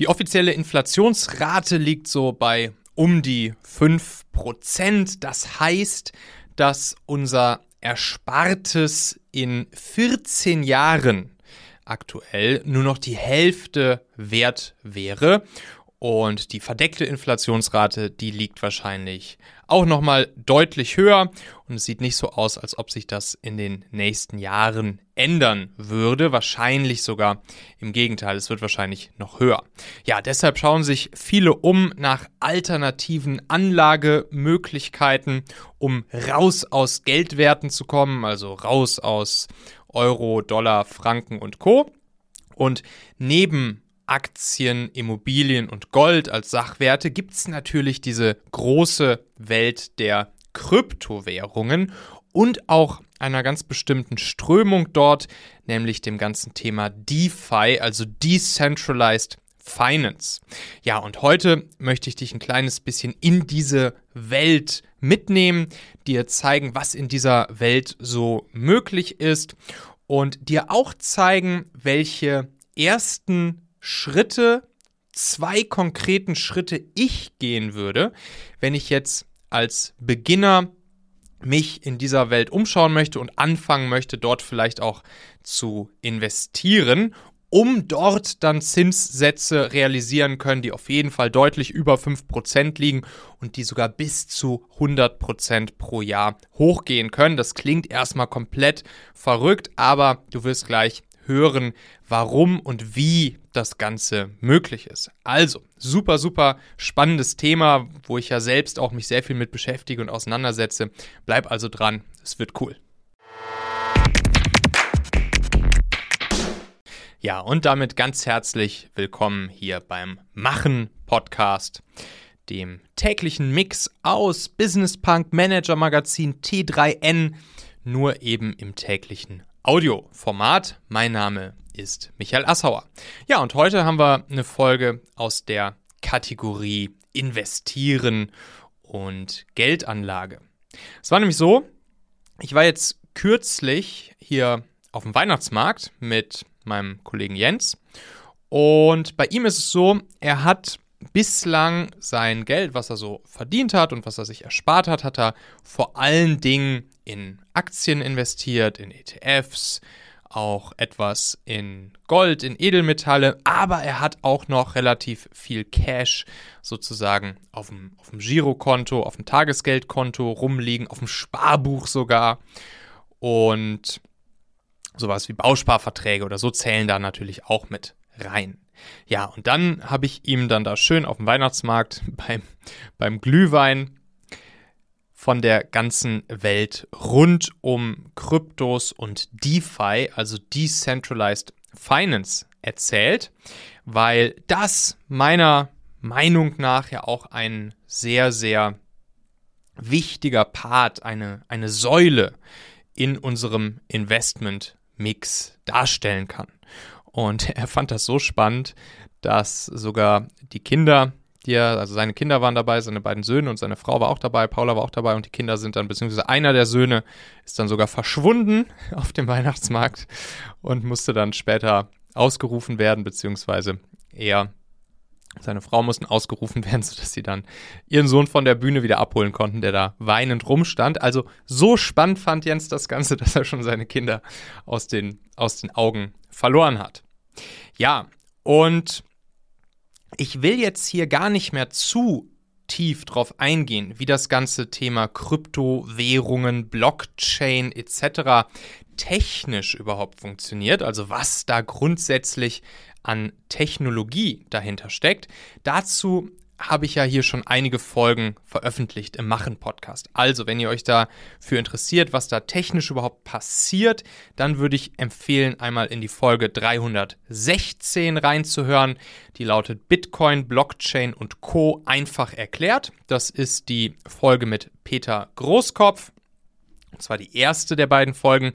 Die offizielle Inflationsrate liegt so bei um die 5%. Das heißt, dass unser Erspartes in 14 Jahren aktuell nur noch die Hälfte wert wäre. Und die verdeckte Inflationsrate, die liegt wahrscheinlich auch nochmal deutlich höher. Und es sieht nicht so aus, als ob sich das in den nächsten Jahren ändern würde. Wahrscheinlich sogar im Gegenteil, es wird wahrscheinlich noch höher. Ja, deshalb schauen sich viele um nach alternativen Anlagemöglichkeiten, um raus aus Geldwerten zu kommen, also raus aus Euro, Dollar, Franken und Co. Und neben Aktien, Immobilien und Gold als Sachwerte gibt es natürlich diese große Welt der Kryptowährungen und auch einer ganz bestimmten Strömung dort, nämlich dem ganzen Thema DeFi, also Decentralized Finance. Ja, und heute möchte ich dich ein kleines bisschen in diese Welt mitnehmen, dir zeigen, was in dieser Welt so möglich ist und dir auch zeigen, welche ersten Schritte, zwei konkreten Schritte ich gehen würde, wenn ich jetzt als Beginner mich in dieser Welt umschauen möchte und anfangen möchte, dort vielleicht auch zu investieren, um dort dann Zinssätze realisieren können, die auf jeden Fall deutlich über 5% liegen und die sogar bis zu 100% pro Jahr hochgehen können. Das klingt erstmal komplett verrückt, aber du wirst gleich hören, warum und wie das Ganze möglich ist. Also, super, super spannendes Thema, wo ich ja selbst auch mich sehr viel mit beschäftige und auseinandersetze. Bleib also dran, es wird cool. Ja, und damit ganz herzlich willkommen hier beim Machen Podcast, dem täglichen Mix aus Business Punk Manager Magazin T3N, nur eben im täglichen Audioformat. Mein Name ist Michael Assauer. Ja, und heute haben wir eine Folge aus der Kategorie Investieren und Geldanlage. Es war nämlich so, ich war jetzt kürzlich hier auf dem Weihnachtsmarkt mit meinem Kollegen Jens und bei ihm ist es so, er hat bislang sein Geld, was er so verdient hat und was er sich erspart hat, hat er vor allen Dingen in Aktien investiert, in ETFs, auch etwas in Gold, in Edelmetalle, aber er hat auch noch relativ viel Cash sozusagen auf dem, auf dem Girokonto, auf dem Tagesgeldkonto rumliegen, auf dem Sparbuch sogar. Und sowas wie Bausparverträge oder so zählen da natürlich auch mit rein. Ja, und dann habe ich ihm dann da schön auf dem Weihnachtsmarkt beim, beim Glühwein von der ganzen Welt rund um Kryptos und DeFi, also Decentralized Finance, erzählt, weil das meiner Meinung nach ja auch ein sehr, sehr wichtiger Part, eine, eine Säule in unserem Investment-Mix darstellen kann. Und er fand das so spannend, dass sogar die Kinder die er, also seine Kinder waren dabei, seine beiden Söhne und seine Frau war auch dabei, Paula war auch dabei und die Kinder sind dann, beziehungsweise einer der Söhne ist dann sogar verschwunden auf dem Weihnachtsmarkt und musste dann später ausgerufen werden, beziehungsweise er, seine Frau mussten ausgerufen werden, sodass sie dann ihren Sohn von der Bühne wieder abholen konnten, der da weinend rumstand. Also so spannend fand Jens das Ganze, dass er schon seine Kinder aus den, aus den Augen verloren hat. Ja, und ich will jetzt hier gar nicht mehr zu tief drauf eingehen, wie das ganze Thema Kryptowährungen, Blockchain etc. technisch überhaupt funktioniert, also was da grundsätzlich an Technologie dahinter steckt. Dazu habe ich ja hier schon einige Folgen veröffentlicht im Machen-Podcast. Also, wenn ihr euch dafür interessiert, was da technisch überhaupt passiert, dann würde ich empfehlen, einmal in die Folge 316 reinzuhören. Die lautet Bitcoin, Blockchain und Co. einfach erklärt. Das ist die Folge mit Peter Großkopf. Und zwar die erste der beiden Folgen,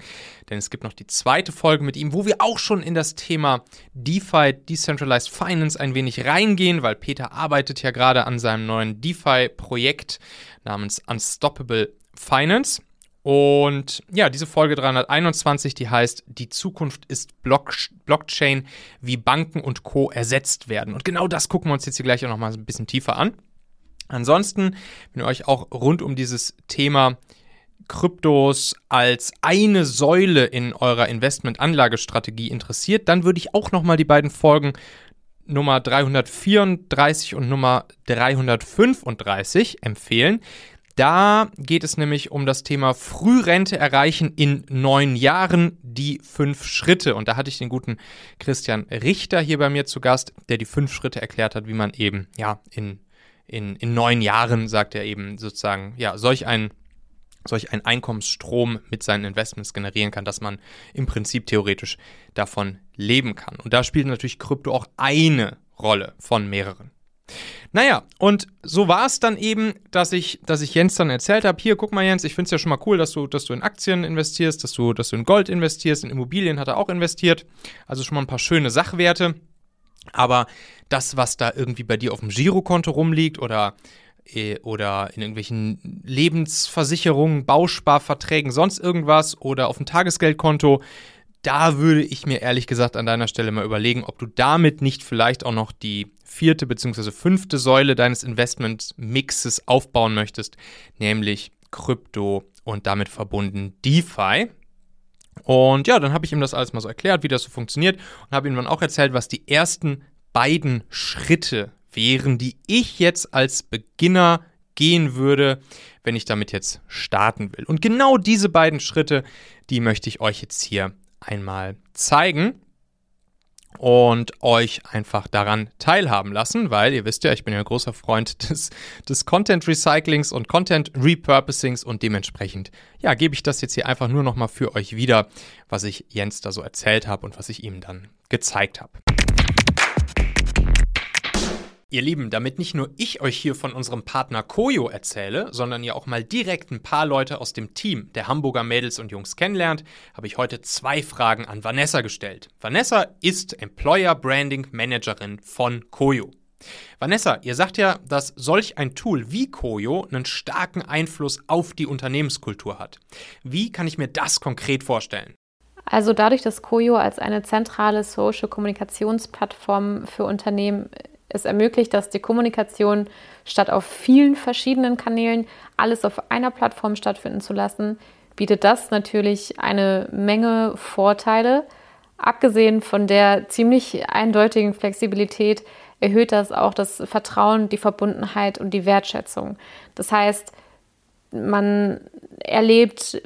denn es gibt noch die zweite Folge mit ihm, wo wir auch schon in das Thema DeFi, Decentralized Finance, ein wenig reingehen, weil Peter arbeitet ja gerade an seinem neuen DeFi-Projekt namens Unstoppable Finance. Und ja, diese Folge 321, die heißt, die Zukunft ist Block Blockchain, wie Banken und Co. ersetzt werden. Und genau das gucken wir uns jetzt hier gleich auch nochmal ein bisschen tiefer an. Ansonsten, wenn ihr euch auch rund um dieses Thema Kryptos als eine Säule in eurer Investmentanlagestrategie interessiert, dann würde ich auch nochmal die beiden Folgen Nummer 334 und Nummer 335 empfehlen. Da geht es nämlich um das Thema Frührente erreichen in neun Jahren, die fünf Schritte. Und da hatte ich den guten Christian Richter hier bei mir zu Gast, der die fünf Schritte erklärt hat, wie man eben, ja, in, in, in neun Jahren, sagt er eben sozusagen, ja, solch ein solch einen Einkommensstrom mit seinen Investments generieren kann, dass man im Prinzip theoretisch davon leben kann. Und da spielt natürlich Krypto auch eine Rolle von mehreren. Naja, und so war es dann eben, dass ich, dass ich Jens dann erzählt habe, hier, guck mal Jens, ich finde es ja schon mal cool, dass du, dass du in Aktien investierst, dass du, dass du in Gold investierst, in Immobilien hat er auch investiert. Also schon mal ein paar schöne Sachwerte. Aber das, was da irgendwie bei dir auf dem Girokonto rumliegt oder, oder in irgendwelchen Lebensversicherungen, Bausparverträgen, sonst irgendwas oder auf dem Tagesgeldkonto, da würde ich mir ehrlich gesagt an deiner Stelle mal überlegen, ob du damit nicht vielleicht auch noch die vierte bzw. fünfte Säule deines Investment-Mixes aufbauen möchtest, nämlich Krypto und damit verbunden DeFi. Und ja, dann habe ich ihm das alles mal so erklärt, wie das so funktioniert und habe ihm dann auch erzählt, was die ersten beiden Schritte wären, die ich jetzt als Beginner gehen würde, wenn ich damit jetzt starten will. Und genau diese beiden Schritte, die möchte ich euch jetzt hier einmal zeigen und euch einfach daran teilhaben lassen, weil ihr wisst ja, ich bin ja ein großer Freund des, des Content Recyclings und Content Repurposings und dementsprechend, ja, gebe ich das jetzt hier einfach nur nochmal für euch wieder, was ich Jens da so erzählt habe und was ich ihm dann gezeigt habe. Ihr Lieben, damit nicht nur ich euch hier von unserem Partner Koyo erzähle, sondern ihr auch mal direkt ein paar Leute aus dem Team der Hamburger Mädels und Jungs kennenlernt, habe ich heute zwei Fragen an Vanessa gestellt. Vanessa ist Employer Branding Managerin von Koyo. Vanessa, ihr sagt ja, dass solch ein Tool wie Koyo einen starken Einfluss auf die Unternehmenskultur hat. Wie kann ich mir das konkret vorstellen? Also dadurch, dass Koyo als eine zentrale Social-Kommunikationsplattform für Unternehmen es ermöglicht, dass die Kommunikation statt auf vielen verschiedenen Kanälen alles auf einer Plattform stattfinden zu lassen, bietet das natürlich eine Menge Vorteile. Abgesehen von der ziemlich eindeutigen Flexibilität erhöht das auch das Vertrauen, die Verbundenheit und die Wertschätzung. Das heißt, man erlebt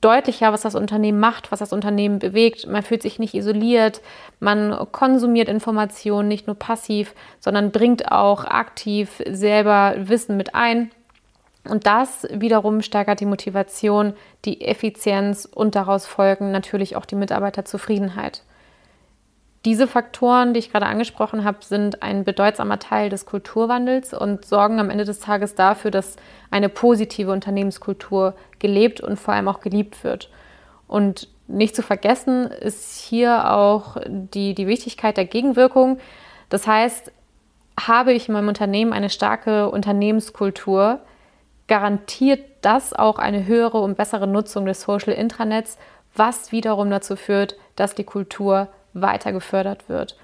deutlicher, was das Unternehmen macht, was das Unternehmen bewegt. Man fühlt sich nicht isoliert, man konsumiert Informationen nicht nur passiv, sondern bringt auch aktiv selber Wissen mit ein. Und das wiederum steigert die Motivation, die Effizienz und daraus folgen natürlich auch die Mitarbeiterzufriedenheit. Diese Faktoren, die ich gerade angesprochen habe, sind ein bedeutsamer Teil des Kulturwandels und sorgen am Ende des Tages dafür, dass eine positive Unternehmenskultur gelebt und vor allem auch geliebt wird. Und nicht zu vergessen ist hier auch die, die Wichtigkeit der Gegenwirkung. Das heißt, habe ich in meinem Unternehmen eine starke Unternehmenskultur, garantiert das auch eine höhere und bessere Nutzung des Social Intranets, was wiederum dazu führt, dass die Kultur weiter gefördert wird.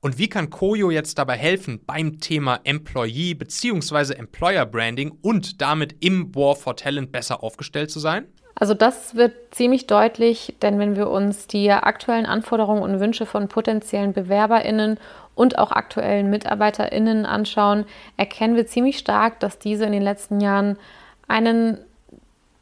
Und wie kann Koyo jetzt dabei helfen beim Thema Employee bzw. Employer Branding und damit im War for Talent besser aufgestellt zu sein? Also das wird ziemlich deutlich, denn wenn wir uns die aktuellen Anforderungen und Wünsche von potenziellen Bewerberinnen und auch aktuellen Mitarbeiterinnen anschauen, erkennen wir ziemlich stark, dass diese in den letzten Jahren einen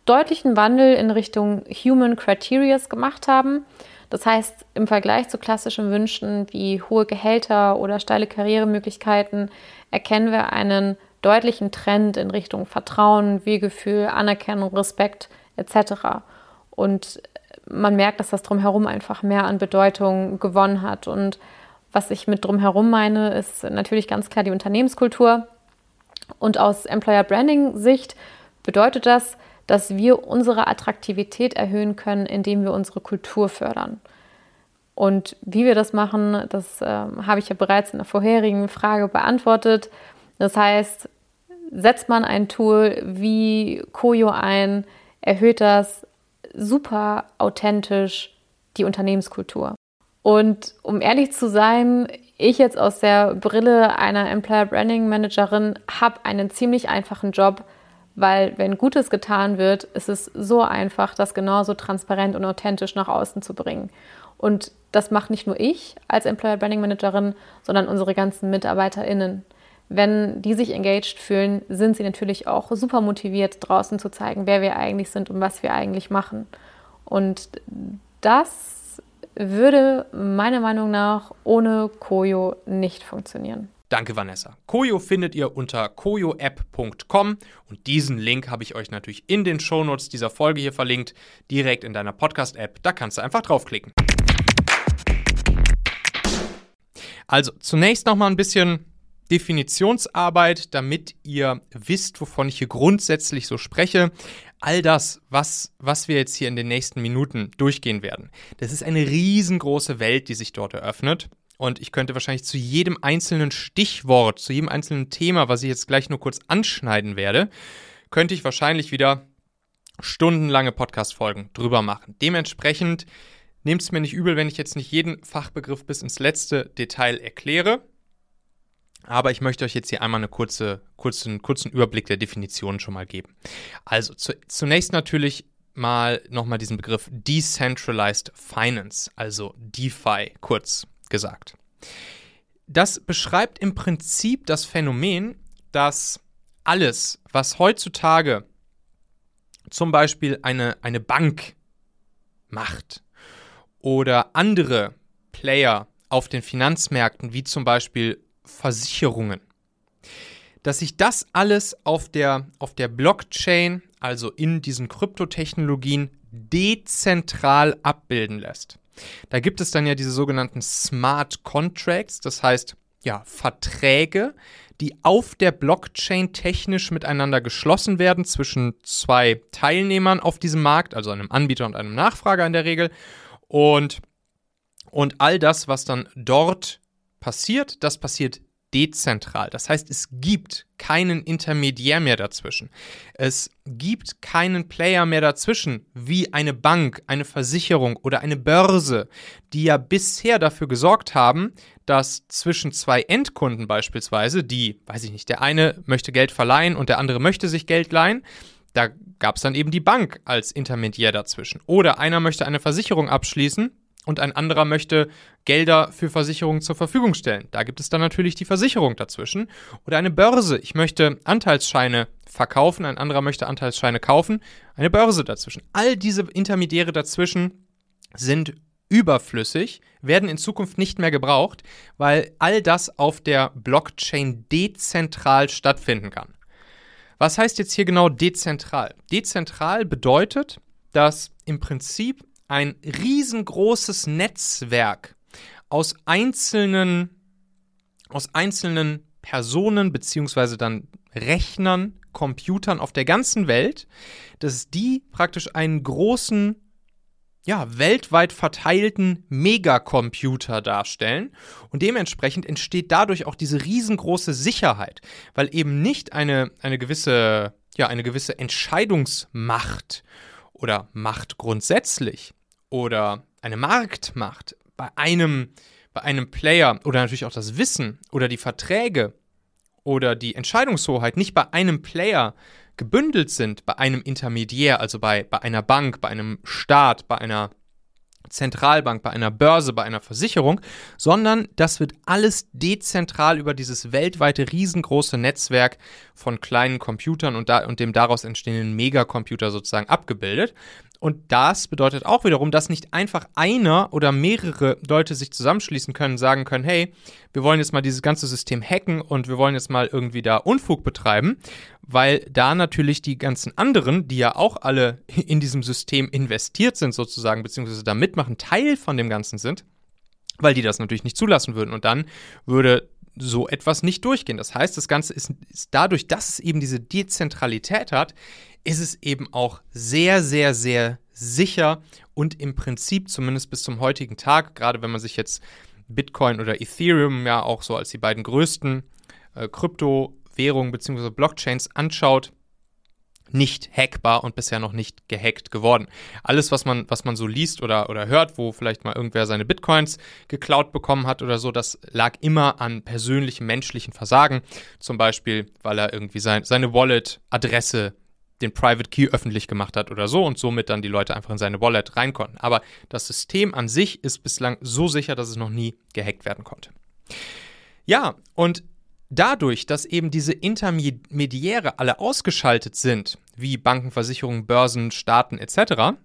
deutlichen Wandel in Richtung Human Criterias gemacht haben. Das heißt, im Vergleich zu klassischen Wünschen wie hohe Gehälter oder steile Karrieremöglichkeiten erkennen wir einen deutlichen Trend in Richtung Vertrauen, Wir-Gefühl, Anerkennung, Respekt etc. Und man merkt, dass das drumherum einfach mehr an Bedeutung gewonnen hat. Und was ich mit drumherum meine, ist natürlich ganz klar die Unternehmenskultur. Und aus Employer Branding Sicht bedeutet das, dass wir unsere Attraktivität erhöhen können, indem wir unsere Kultur fördern. Und wie wir das machen, das äh, habe ich ja bereits in der vorherigen Frage beantwortet. Das heißt, setzt man ein Tool wie Koyo ein, erhöht das super authentisch die Unternehmenskultur. Und um ehrlich zu sein, ich jetzt aus der Brille einer Employer Branding Managerin habe einen ziemlich einfachen Job, weil wenn Gutes getan wird, ist es so einfach, das genauso transparent und authentisch nach außen zu bringen. Und das macht nicht nur ich als Employer Branding Managerin, sondern unsere ganzen MitarbeiterInnen. Wenn die sich engaged fühlen, sind sie natürlich auch super motiviert, draußen zu zeigen, wer wir eigentlich sind und was wir eigentlich machen. Und das würde meiner Meinung nach ohne Koyo nicht funktionieren. Danke, Vanessa. Koyo findet ihr unter koyoapp.com und diesen Link habe ich euch natürlich in den Shownotes dieser Folge hier verlinkt, direkt in deiner Podcast-App. Da kannst du einfach draufklicken. Also zunächst nochmal ein bisschen Definitionsarbeit, damit ihr wisst, wovon ich hier grundsätzlich so spreche all das, was, was wir jetzt hier in den nächsten Minuten durchgehen werden, das ist eine riesengroße Welt, die sich dort eröffnet. Und ich könnte wahrscheinlich zu jedem einzelnen Stichwort, zu jedem einzelnen Thema, was ich jetzt gleich nur kurz anschneiden werde, könnte ich wahrscheinlich wieder stundenlange Podcast-Folgen drüber machen. Dementsprechend nehmt es mir nicht übel, wenn ich jetzt nicht jeden Fachbegriff bis ins letzte Detail erkläre. Aber ich möchte euch jetzt hier einmal einen kurze, kurzen, kurzen Überblick der Definitionen schon mal geben. Also zu, zunächst natürlich mal nochmal diesen Begriff Decentralized Finance, also DeFi kurz gesagt. Das beschreibt im Prinzip das Phänomen, dass alles, was heutzutage zum Beispiel eine, eine Bank macht oder andere Player auf den Finanzmärkten, wie zum Beispiel Versicherungen. Dass sich das alles auf der, auf der Blockchain, also in diesen Kryptotechnologien, dezentral abbilden lässt. Da gibt es dann ja diese sogenannten Smart Contracts, das heißt ja Verträge, die auf der Blockchain technisch miteinander geschlossen werden zwischen zwei Teilnehmern auf diesem Markt, also einem Anbieter und einem Nachfrager in der Regel. Und, und all das, was dann dort passiert, das passiert dezentral. Das heißt, es gibt keinen Intermediär mehr dazwischen. Es gibt keinen Player mehr dazwischen, wie eine Bank, eine Versicherung oder eine Börse, die ja bisher dafür gesorgt haben, dass zwischen zwei Endkunden beispielsweise, die, weiß ich nicht, der eine möchte Geld verleihen und der andere möchte sich Geld leihen, da gab es dann eben die Bank als Intermediär dazwischen. Oder einer möchte eine Versicherung abschließen und ein anderer möchte Gelder für Versicherungen zur Verfügung stellen. Da gibt es dann natürlich die Versicherung dazwischen. Oder eine Börse. Ich möchte Anteilsscheine verkaufen, ein anderer möchte Anteilsscheine kaufen. Eine Börse dazwischen. All diese Intermediäre dazwischen sind überflüssig, werden in Zukunft nicht mehr gebraucht, weil all das auf der Blockchain dezentral stattfinden kann. Was heißt jetzt hier genau dezentral? Dezentral bedeutet, dass im Prinzip ein riesengroßes Netzwerk aus einzelnen, aus einzelnen Personen beziehungsweise dann Rechnern, Computern auf der ganzen Welt, dass die praktisch einen großen, ja, weltweit verteilten Megacomputer darstellen. Und dementsprechend entsteht dadurch auch diese riesengroße Sicherheit, weil eben nicht eine, eine gewisse, ja, eine gewisse Entscheidungsmacht oder Macht grundsätzlich oder eine Marktmacht bei einem, bei einem Player oder natürlich auch das Wissen oder die Verträge oder die Entscheidungshoheit nicht bei einem Player gebündelt sind, bei einem Intermediär, also bei, bei einer Bank, bei einem Staat, bei einer Zentralbank, bei einer Börse, bei einer Versicherung, sondern das wird alles dezentral über dieses weltweite riesengroße Netzwerk von kleinen Computern und, da, und dem daraus entstehenden Megacomputer sozusagen abgebildet. Und das bedeutet auch wiederum, dass nicht einfach einer oder mehrere Leute sich zusammenschließen können, sagen können, hey, wir wollen jetzt mal dieses ganze System hacken und wir wollen jetzt mal irgendwie da Unfug betreiben, weil da natürlich die ganzen anderen, die ja auch alle in diesem System investiert sind sozusagen, beziehungsweise da mitmachen, Teil von dem Ganzen sind, weil die das natürlich nicht zulassen würden. Und dann würde so etwas nicht durchgehen. Das heißt, das Ganze ist, ist, dadurch, dass es eben diese Dezentralität hat, ist es eben auch sehr, sehr, sehr sicher und im Prinzip zumindest bis zum heutigen Tag, gerade wenn man sich jetzt Bitcoin oder Ethereum ja auch so als die beiden größten äh, Kryptowährungen bzw. Blockchains anschaut, nicht hackbar und bisher noch nicht gehackt geworden. Alles, was man, was man so liest oder, oder hört, wo vielleicht mal irgendwer seine Bitcoins geklaut bekommen hat oder so, das lag immer an persönlichem menschlichen Versagen. Zum Beispiel, weil er irgendwie sein, seine Wallet-Adresse, den Private Key öffentlich gemacht hat oder so und somit dann die Leute einfach in seine Wallet rein konnten. Aber das System an sich ist bislang so sicher, dass es noch nie gehackt werden konnte. Ja, und dadurch, dass eben diese Intermediäre alle ausgeschaltet sind, wie Banken, Versicherungen, Börsen, Staaten etc.,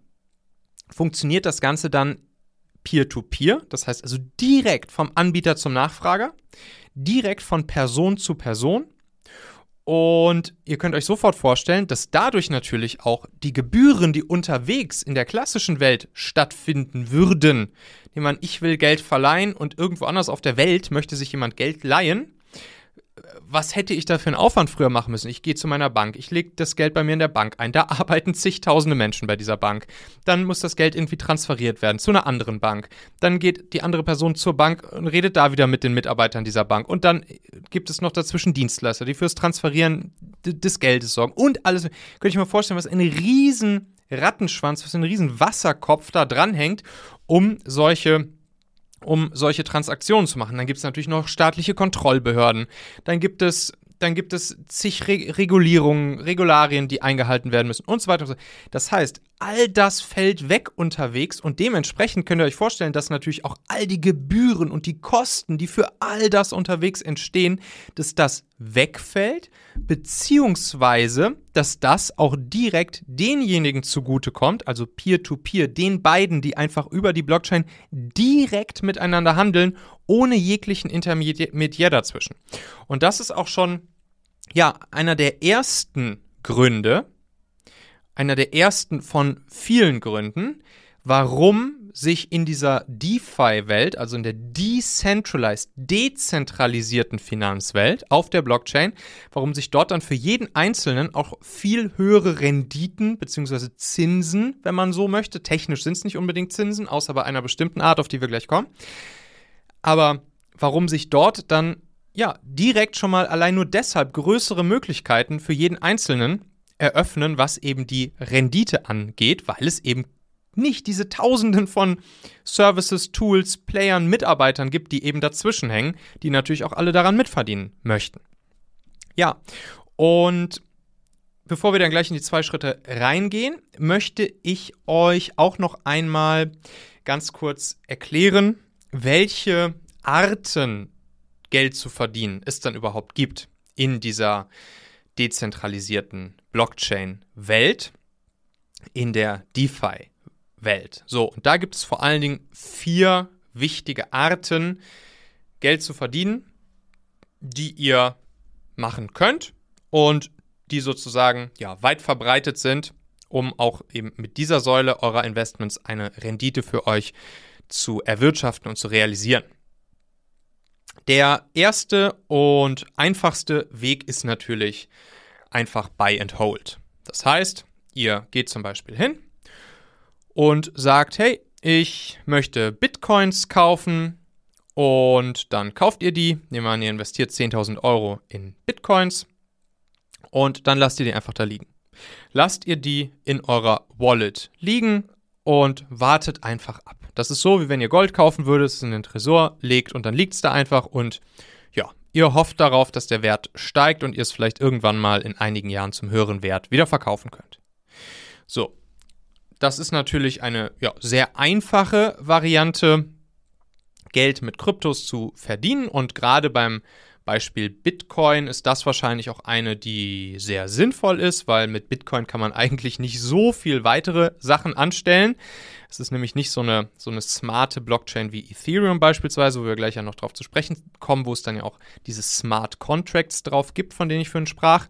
funktioniert das Ganze dann peer-to-peer, -peer, das heißt also direkt vom Anbieter zum Nachfrager, direkt von Person zu Person. Und ihr könnt euch sofort vorstellen, dass dadurch natürlich auch die Gebühren, die unterwegs in der klassischen Welt stattfinden würden, nehmen wir an, ich will Geld verleihen und irgendwo anders auf der Welt möchte sich jemand Geld leihen, was hätte ich da für einen Aufwand früher machen müssen? Ich gehe zu meiner Bank, ich lege das Geld bei mir in der Bank ein, da arbeiten zigtausende Menschen bei dieser Bank. Dann muss das Geld irgendwie transferiert werden zu einer anderen Bank. Dann geht die andere Person zur Bank und redet da wieder mit den Mitarbeitern dieser Bank. Und dann gibt es noch dazwischen Dienstleister, die fürs Transferieren des Geldes sorgen und alles. Könnte ich mir vorstellen, was ein riesen Rattenschwanz, was ein riesen Wasserkopf da dranhängt, um solche um solche Transaktionen zu machen. Dann gibt es natürlich noch staatliche Kontrollbehörden. Dann gibt es dann gibt es zig Re Regulierungen, Regularien, die eingehalten werden müssen und so weiter. Das heißt, all das fällt weg unterwegs und dementsprechend könnt ihr euch vorstellen, dass natürlich auch all die Gebühren und die Kosten, die für all das unterwegs entstehen, dass das wegfällt, beziehungsweise, dass das auch direkt denjenigen zugutekommt, also Peer-to-Peer, -peer, den beiden, die einfach über die Blockchain direkt miteinander handeln ohne jeglichen Intermediär dazwischen. Und das ist auch schon, ja, einer der ersten Gründe, einer der ersten von vielen Gründen, warum sich in dieser DeFi-Welt, also in der decentralized, dezentralisierten Finanzwelt auf der Blockchain, warum sich dort dann für jeden Einzelnen auch viel höhere Renditen bzw. Zinsen, wenn man so möchte, technisch sind es nicht unbedingt Zinsen, außer bei einer bestimmten Art, auf die wir gleich kommen, aber warum sich dort dann ja direkt schon mal allein nur deshalb größere Möglichkeiten für jeden Einzelnen eröffnen, was eben die Rendite angeht, weil es eben nicht diese Tausenden von Services, Tools, Playern, Mitarbeitern gibt, die eben dazwischen hängen, die natürlich auch alle daran mitverdienen möchten. Ja, und bevor wir dann gleich in die zwei Schritte reingehen, möchte ich euch auch noch einmal ganz kurz erklären, welche Arten Geld zu verdienen es dann überhaupt gibt in dieser dezentralisierten Blockchain-Welt, in der DeFi-Welt. So, und da gibt es vor allen Dingen vier wichtige Arten, Geld zu verdienen, die ihr machen könnt und die sozusagen ja, weit verbreitet sind, um auch eben mit dieser Säule eurer Investments eine Rendite für euch zu erwirtschaften und zu realisieren. Der erste und einfachste Weg ist natürlich einfach Buy and Hold. Das heißt, ihr geht zum Beispiel hin und sagt, hey, ich möchte Bitcoins kaufen und dann kauft ihr die. Nehmen wir an, ihr investiert 10.000 Euro in Bitcoins und dann lasst ihr die einfach da liegen. Lasst ihr die in eurer Wallet liegen und wartet einfach ab. Das ist so, wie wenn ihr Gold kaufen würdet, es in den Tresor legt und dann liegt es da einfach und ja, ihr hofft darauf, dass der Wert steigt und ihr es vielleicht irgendwann mal in einigen Jahren zum höheren Wert wieder verkaufen könnt. So, das ist natürlich eine ja, sehr einfache Variante, Geld mit Kryptos zu verdienen und gerade beim Beispiel Bitcoin ist das wahrscheinlich auch eine, die sehr sinnvoll ist, weil mit Bitcoin kann man eigentlich nicht so viel weitere Sachen anstellen. Es ist nämlich nicht so eine, so eine smarte Blockchain wie Ethereum beispielsweise, wo wir gleich ja noch drauf zu sprechen kommen, wo es dann ja auch diese Smart Contracts drauf gibt, von denen ich vorhin sprach.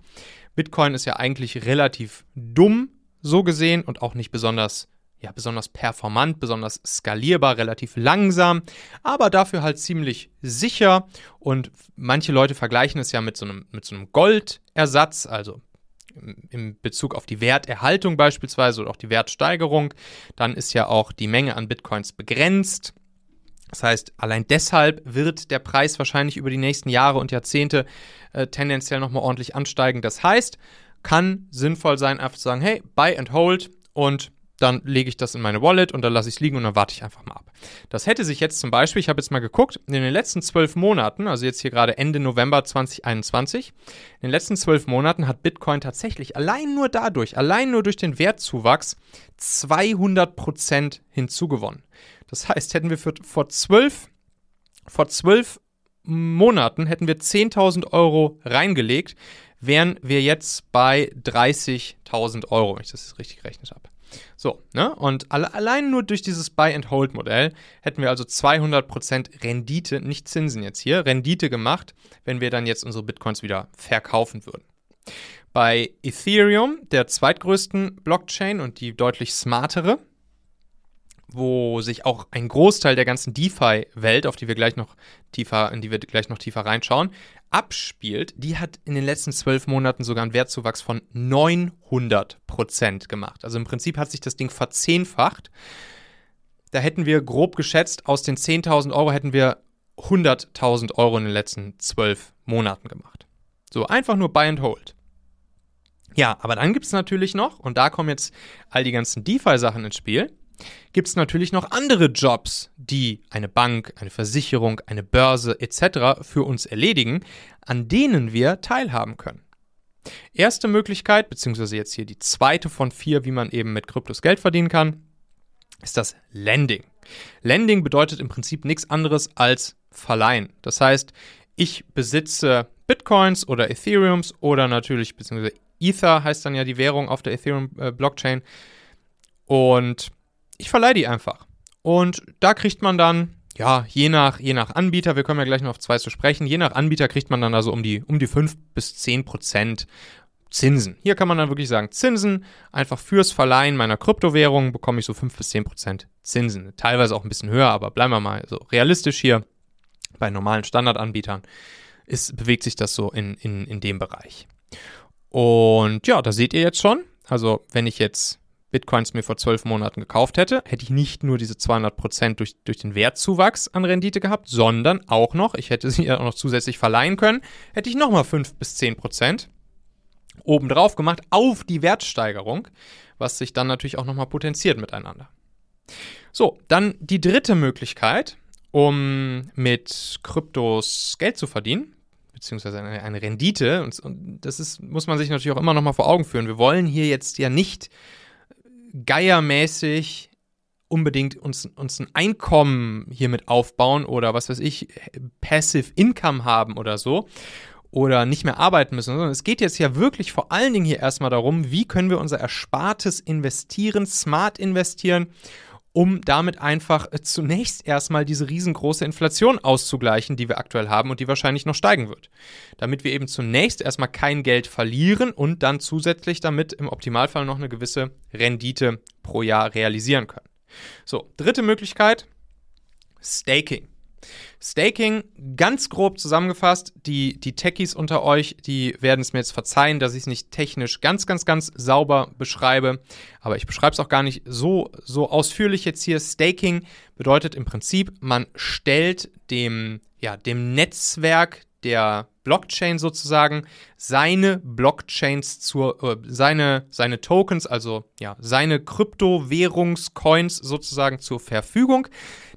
Bitcoin ist ja eigentlich relativ dumm so gesehen und auch nicht besonders ja, besonders performant, besonders skalierbar, relativ langsam, aber dafür halt ziemlich sicher. Und manche Leute vergleichen es ja mit so einem, mit so einem Goldersatz, also in Bezug auf die Werterhaltung beispielsweise oder auch die Wertsteigerung. Dann ist ja auch die Menge an Bitcoins begrenzt. Das heißt, allein deshalb wird der Preis wahrscheinlich über die nächsten Jahre und Jahrzehnte äh, tendenziell nochmal ordentlich ansteigen. Das heißt, kann sinnvoll sein, einfach zu sagen, hey, buy and hold und dann lege ich das in meine Wallet und dann lasse ich es liegen und dann warte ich einfach mal ab. Das hätte sich jetzt zum Beispiel, ich habe jetzt mal geguckt, in den letzten zwölf Monaten, also jetzt hier gerade Ende November 2021, in den letzten zwölf Monaten hat Bitcoin tatsächlich allein nur dadurch, allein nur durch den Wertzuwachs 200% hinzugewonnen. Das heißt, hätten wir für, vor zwölf, vor zwölf Monaten hätten wir 10.000 Euro reingelegt, wären wir jetzt bei 30.000 Euro, wenn ich das richtig gerechnet habe. So, ne? Und alle, allein nur durch dieses Buy-and-Hold-Modell hätten wir also 200% Rendite, nicht Zinsen jetzt hier, Rendite gemacht, wenn wir dann jetzt unsere Bitcoins wieder verkaufen würden. Bei Ethereum, der zweitgrößten Blockchain und die deutlich smartere, wo sich auch ein Großteil der ganzen DeFi-Welt, auf die wir gleich noch tiefer, in die wir gleich noch tiefer reinschauen, abspielt, die hat in den letzten zwölf Monaten sogar einen Wertzuwachs von 900 Prozent gemacht. Also im Prinzip hat sich das Ding verzehnfacht. Da hätten wir grob geschätzt, aus den 10.000 Euro hätten wir 100.000 Euro in den letzten zwölf Monaten gemacht. So, einfach nur Buy and Hold. Ja, aber dann gibt es natürlich noch, und da kommen jetzt all die ganzen DeFi-Sachen ins Spiel, gibt es natürlich noch andere Jobs, die eine Bank, eine Versicherung, eine Börse etc. für uns erledigen, an denen wir teilhaben können. Erste Möglichkeit, beziehungsweise jetzt hier die zweite von vier, wie man eben mit Kryptos Geld verdienen kann, ist das Lending. Lending bedeutet im Prinzip nichts anderes als verleihen. Das heißt, ich besitze Bitcoins oder Ethereums oder natürlich, beziehungsweise Ether heißt dann ja die Währung auf der Ethereum-Blockchain. Äh, und ich verleihe die einfach. Und da kriegt man dann, ja, je nach, je nach Anbieter, wir kommen ja gleich noch auf zwei zu sprechen, je nach Anbieter kriegt man dann also um die, um die 5 bis 10 Prozent Zinsen. Hier kann man dann wirklich sagen, Zinsen, einfach fürs Verleihen meiner Kryptowährung bekomme ich so 5 bis 10 Prozent Zinsen. Teilweise auch ein bisschen höher, aber bleiben wir mal so realistisch hier. Bei normalen Standardanbietern ist, bewegt sich das so in, in, in dem Bereich. Und ja, da seht ihr jetzt schon. Also, wenn ich jetzt Bitcoins mir vor zwölf Monaten gekauft hätte, hätte ich nicht nur diese 200% durch, durch den Wertzuwachs an Rendite gehabt, sondern auch noch, ich hätte sie ja auch noch zusätzlich verleihen können, hätte ich nochmal 5 bis 10% obendrauf gemacht auf die Wertsteigerung, was sich dann natürlich auch nochmal potenziert miteinander. So, dann die dritte Möglichkeit, um mit Kryptos Geld zu verdienen, beziehungsweise eine, eine Rendite, und, das ist, muss man sich natürlich auch immer nochmal vor Augen führen. Wir wollen hier jetzt ja nicht geiermäßig unbedingt uns, uns ein Einkommen hiermit aufbauen oder was weiß ich, Passive Income haben oder so oder nicht mehr arbeiten müssen, sondern es geht jetzt ja wirklich vor allen Dingen hier erstmal darum, wie können wir unser Erspartes investieren, smart investieren um damit einfach äh, zunächst erstmal diese riesengroße Inflation auszugleichen, die wir aktuell haben und die wahrscheinlich noch steigen wird. Damit wir eben zunächst erstmal kein Geld verlieren und dann zusätzlich damit im Optimalfall noch eine gewisse Rendite pro Jahr realisieren können. So, dritte Möglichkeit, Staking. Staking, ganz grob zusammengefasst, die, die Techies unter euch, die werden es mir jetzt verzeihen, dass ich es nicht technisch ganz, ganz, ganz sauber beschreibe. Aber ich beschreibe es auch gar nicht so, so ausführlich jetzt hier. Staking bedeutet im Prinzip, man stellt dem, ja, dem Netzwerk der Blockchain sozusagen seine Blockchains zur, äh, seine, seine Tokens, also ja, seine Kryptowährungscoins sozusagen zur Verfügung,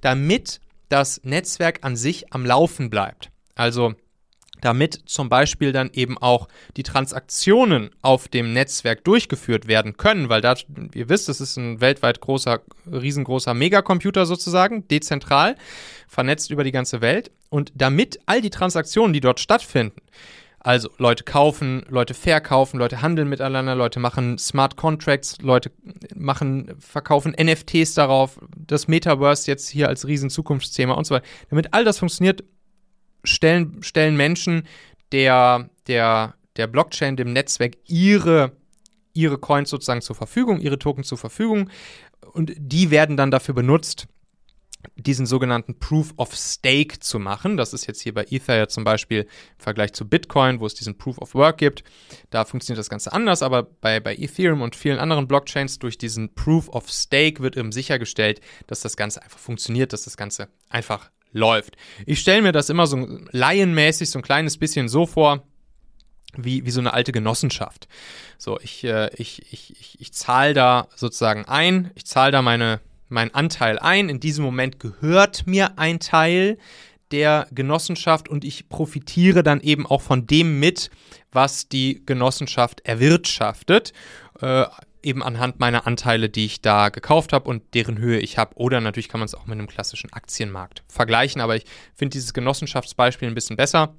damit das Netzwerk an sich am Laufen bleibt. Also damit zum Beispiel dann eben auch die Transaktionen auf dem Netzwerk durchgeführt werden können, weil da, ihr wisst, es ist ein weltweit großer, riesengroßer Megacomputer sozusagen, dezentral, vernetzt über die ganze Welt. Und damit all die Transaktionen, die dort stattfinden, also Leute kaufen, Leute verkaufen, Leute handeln miteinander, Leute machen Smart Contracts, Leute machen, verkaufen NFTs darauf, das Metaverse jetzt hier als riesen Zukunftsthema und so weiter. Damit all das funktioniert, stellen, stellen Menschen der, der, der Blockchain, dem Netzwerk ihre, ihre Coins sozusagen zur Verfügung, ihre Token zur Verfügung und die werden dann dafür benutzt, diesen sogenannten Proof of Stake zu machen. Das ist jetzt hier bei Ether ja zum Beispiel im Vergleich zu Bitcoin, wo es diesen Proof of Work gibt. Da funktioniert das Ganze anders, aber bei, bei Ethereum und vielen anderen Blockchains durch diesen Proof of Stake wird eben sichergestellt, dass das Ganze einfach funktioniert, dass das Ganze einfach läuft. Ich stelle mir das immer so laienmäßig so ein kleines bisschen so vor, wie, wie so eine alte Genossenschaft. So, ich, äh, ich, ich, ich, ich zahle da sozusagen ein, ich zahle da meine, meinen Anteil ein. In diesem Moment gehört mir ein Teil der Genossenschaft und ich profitiere dann eben auch von dem mit, was die Genossenschaft erwirtschaftet. Äh, eben anhand meiner Anteile, die ich da gekauft habe und deren Höhe ich habe. Oder natürlich kann man es auch mit einem klassischen Aktienmarkt vergleichen, aber ich finde dieses Genossenschaftsbeispiel ein bisschen besser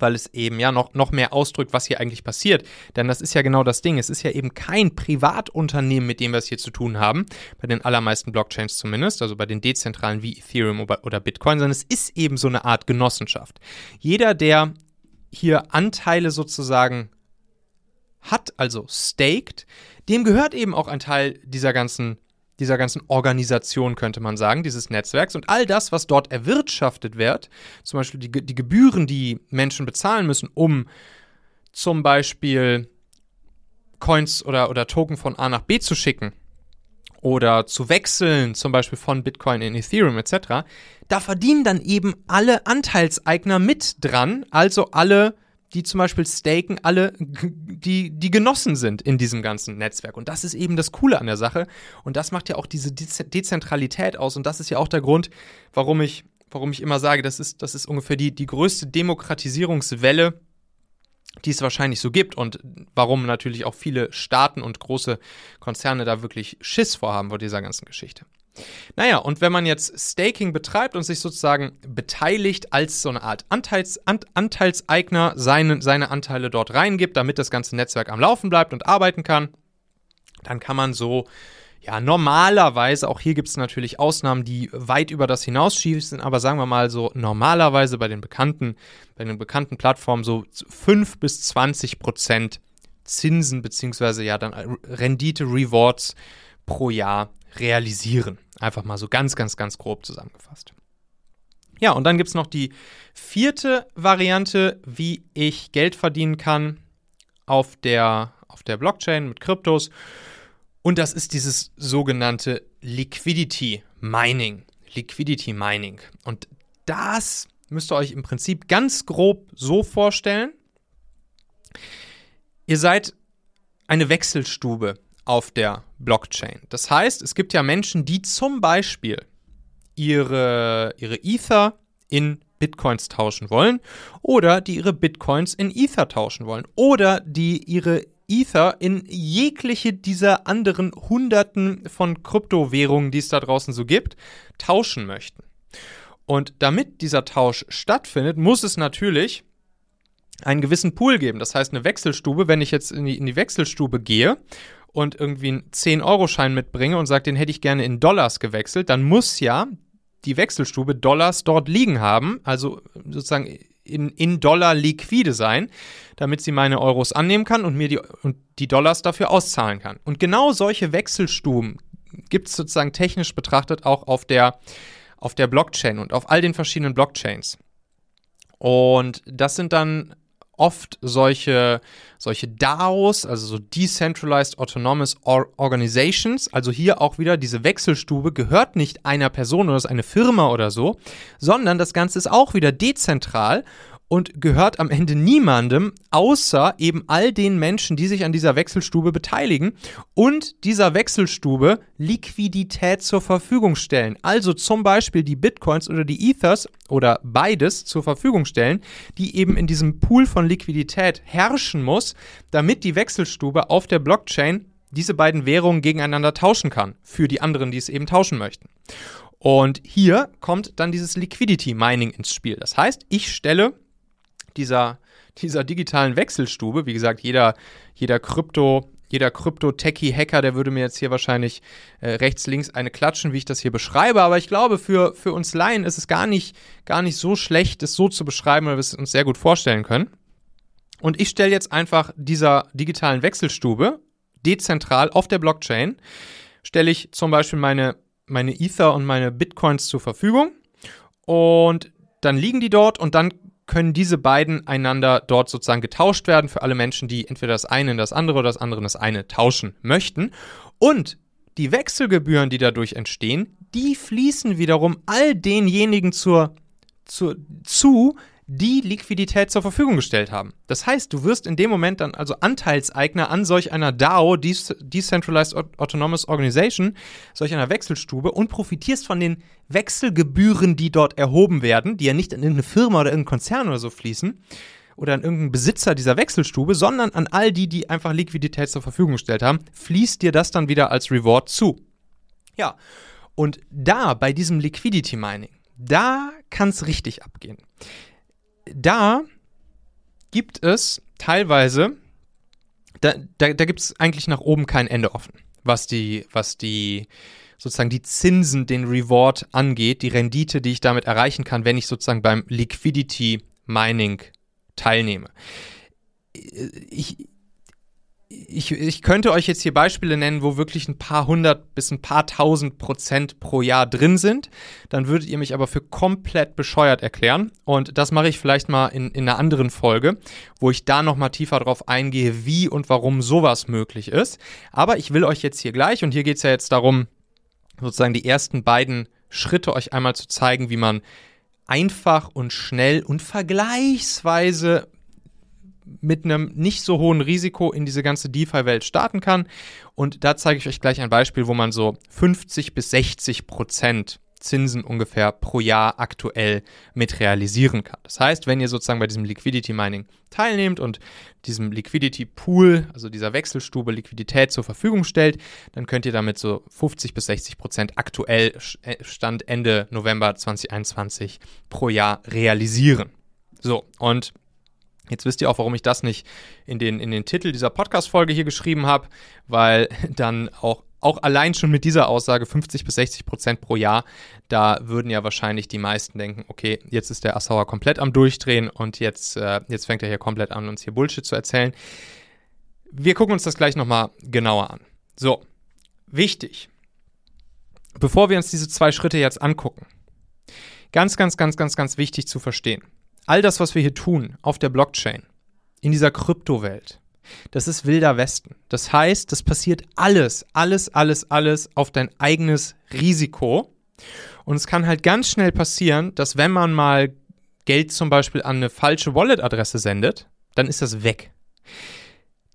weil es eben ja noch, noch mehr ausdrückt, was hier eigentlich passiert. Denn das ist ja genau das Ding. Es ist ja eben kein Privatunternehmen, mit dem wir es hier zu tun haben, bei den allermeisten Blockchains zumindest, also bei den dezentralen wie Ethereum oder Bitcoin, sondern es ist eben so eine Art Genossenschaft. Jeder, der hier Anteile sozusagen hat, also staked, dem gehört eben auch ein Teil dieser ganzen dieser ganzen Organisation, könnte man sagen, dieses Netzwerks. Und all das, was dort erwirtschaftet wird, zum Beispiel die, die Gebühren, die Menschen bezahlen müssen, um zum Beispiel Coins oder, oder Token von A nach B zu schicken oder zu wechseln, zum Beispiel von Bitcoin in Ethereum etc., da verdienen dann eben alle Anteilseigner mit dran, also alle die zum Beispiel staken, alle, die, die Genossen sind in diesem ganzen Netzwerk. Und das ist eben das Coole an der Sache. Und das macht ja auch diese Dezentralität aus. Und das ist ja auch der Grund, warum ich, warum ich immer sage, das ist, das ist ungefähr die, die größte Demokratisierungswelle, die es wahrscheinlich so gibt und warum natürlich auch viele Staaten und große Konzerne da wirklich Schiss vorhaben vor dieser ganzen Geschichte. Naja, und wenn man jetzt Staking betreibt und sich sozusagen beteiligt als so eine Art Anteils, An Anteilseigner seine, seine Anteile dort reingibt, damit das ganze Netzwerk am Laufen bleibt und arbeiten kann, dann kann man so, ja, normalerweise, auch hier gibt es natürlich Ausnahmen, die weit über das hinausschießen, aber sagen wir mal so, normalerweise bei den bekannten, bei den bekannten Plattformen so 5 bis 20 Prozent Zinsen beziehungsweise ja dann Rendite, Rewards pro Jahr realisieren. Einfach mal so ganz, ganz, ganz grob zusammengefasst. Ja, und dann gibt es noch die vierte Variante, wie ich Geld verdienen kann auf der, auf der Blockchain mit Kryptos. Und das ist dieses sogenannte Liquidity Mining. Liquidity Mining. Und das müsst ihr euch im Prinzip ganz grob so vorstellen. Ihr seid eine Wechselstube auf der Blockchain. Das heißt, es gibt ja Menschen, die zum Beispiel ihre, ihre Ether in Bitcoins tauschen wollen oder die ihre Bitcoins in Ether tauschen wollen oder die ihre Ether in jegliche dieser anderen Hunderten von Kryptowährungen, die es da draußen so gibt, tauschen möchten. Und damit dieser Tausch stattfindet, muss es natürlich einen gewissen Pool geben. Das heißt, eine Wechselstube, wenn ich jetzt in die, in die Wechselstube gehe und irgendwie einen 10-Euro-Schein mitbringe und sage, den hätte ich gerne in Dollars gewechselt, dann muss ja die Wechselstube Dollars dort liegen haben, also sozusagen in, in Dollar liquide sein, damit sie meine Euros annehmen kann und mir die, und die Dollars dafür auszahlen kann. Und genau solche Wechselstuben gibt es sozusagen technisch betrachtet auch auf der, auf der Blockchain und auf all den verschiedenen Blockchains. Und das sind dann oft solche, solche DAOs, also so Decentralized Autonomous Or Organizations, also hier auch wieder diese Wechselstube gehört nicht einer Person oder ist eine Firma oder so, sondern das Ganze ist auch wieder dezentral und gehört am Ende niemandem, außer eben all den Menschen, die sich an dieser Wechselstube beteiligen und dieser Wechselstube Liquidität zur Verfügung stellen. Also zum Beispiel die Bitcoins oder die Ethers oder beides zur Verfügung stellen, die eben in diesem Pool von Liquidität herrschen muss, damit die Wechselstube auf der Blockchain diese beiden Währungen gegeneinander tauschen kann, für die anderen, die es eben tauschen möchten. Und hier kommt dann dieses Liquidity Mining ins Spiel. Das heißt, ich stelle dieser, dieser digitalen Wechselstube. Wie gesagt, jeder, jeder Krypto, jeder Krypto-Techie-Hacker, der würde mir jetzt hier wahrscheinlich äh, rechts, links eine klatschen, wie ich das hier beschreibe. Aber ich glaube, für, für uns Laien ist es gar nicht, gar nicht so schlecht, es so zu beschreiben, weil wir es uns sehr gut vorstellen können. Und ich stelle jetzt einfach dieser digitalen Wechselstube dezentral auf der Blockchain, stelle ich zum Beispiel meine, meine Ether und meine Bitcoins zur Verfügung. Und dann liegen die dort und dann können diese beiden einander dort sozusagen getauscht werden für alle Menschen, die entweder das eine in das andere oder das andere in das eine tauschen möchten. Und die Wechselgebühren, die dadurch entstehen, die fließen wiederum all denjenigen zur, zur, zu, die Liquidität zur Verfügung gestellt haben. Das heißt, du wirst in dem Moment dann also Anteilseigner an solch einer DAO, Decentralized Autonomous Organization, solch einer Wechselstube und profitierst von den Wechselgebühren, die dort erhoben werden, die ja nicht an irgendeine Firma oder irgendeinen Konzern oder so fließen oder an irgendeinen Besitzer dieser Wechselstube, sondern an all die, die einfach Liquidität zur Verfügung gestellt haben, fließt dir das dann wieder als Reward zu. Ja, und da bei diesem Liquidity Mining, da kann es richtig abgehen da gibt es teilweise, da, da, da gibt es eigentlich nach oben kein Ende offen, was die, was die sozusagen die Zinsen, den Reward angeht, die Rendite, die ich damit erreichen kann, wenn ich sozusagen beim Liquidity Mining teilnehme. Ich, ich, ich könnte euch jetzt hier Beispiele nennen, wo wirklich ein paar hundert bis ein paar tausend Prozent pro Jahr drin sind. Dann würdet ihr mich aber für komplett bescheuert erklären. Und das mache ich vielleicht mal in, in einer anderen Folge, wo ich da nochmal tiefer drauf eingehe, wie und warum sowas möglich ist. Aber ich will euch jetzt hier gleich, und hier geht es ja jetzt darum, sozusagen die ersten beiden Schritte euch einmal zu zeigen, wie man einfach und schnell und vergleichsweise mit einem nicht so hohen Risiko in diese ganze DeFi-Welt starten kann. Und da zeige ich euch gleich ein Beispiel, wo man so 50 bis 60 Prozent Zinsen ungefähr pro Jahr aktuell mit realisieren kann. Das heißt, wenn ihr sozusagen bei diesem Liquidity Mining teilnehmt und diesem Liquidity Pool, also dieser Wechselstube Liquidität zur Verfügung stellt, dann könnt ihr damit so 50 bis 60 Prozent aktuell äh, Stand Ende November 2021 pro Jahr realisieren. So, und Jetzt wisst ihr auch, warum ich das nicht in den, in den Titel dieser Podcast-Folge hier geschrieben habe, weil dann auch, auch allein schon mit dieser Aussage 50 bis 60 Prozent pro Jahr, da würden ja wahrscheinlich die meisten denken, okay, jetzt ist der Assauer komplett am Durchdrehen und jetzt, äh, jetzt fängt er hier komplett an, uns hier Bullshit zu erzählen. Wir gucken uns das gleich nochmal genauer an. So, wichtig. Bevor wir uns diese zwei Schritte jetzt angucken, ganz, ganz, ganz, ganz, ganz wichtig zu verstehen all das, was wir hier tun auf der Blockchain, in dieser Kryptowelt, das ist wilder Westen. Das heißt, das passiert alles, alles, alles, alles auf dein eigenes Risiko. Und es kann halt ganz schnell passieren, dass wenn man mal Geld zum Beispiel an eine falsche Wallet-Adresse sendet, dann ist das weg.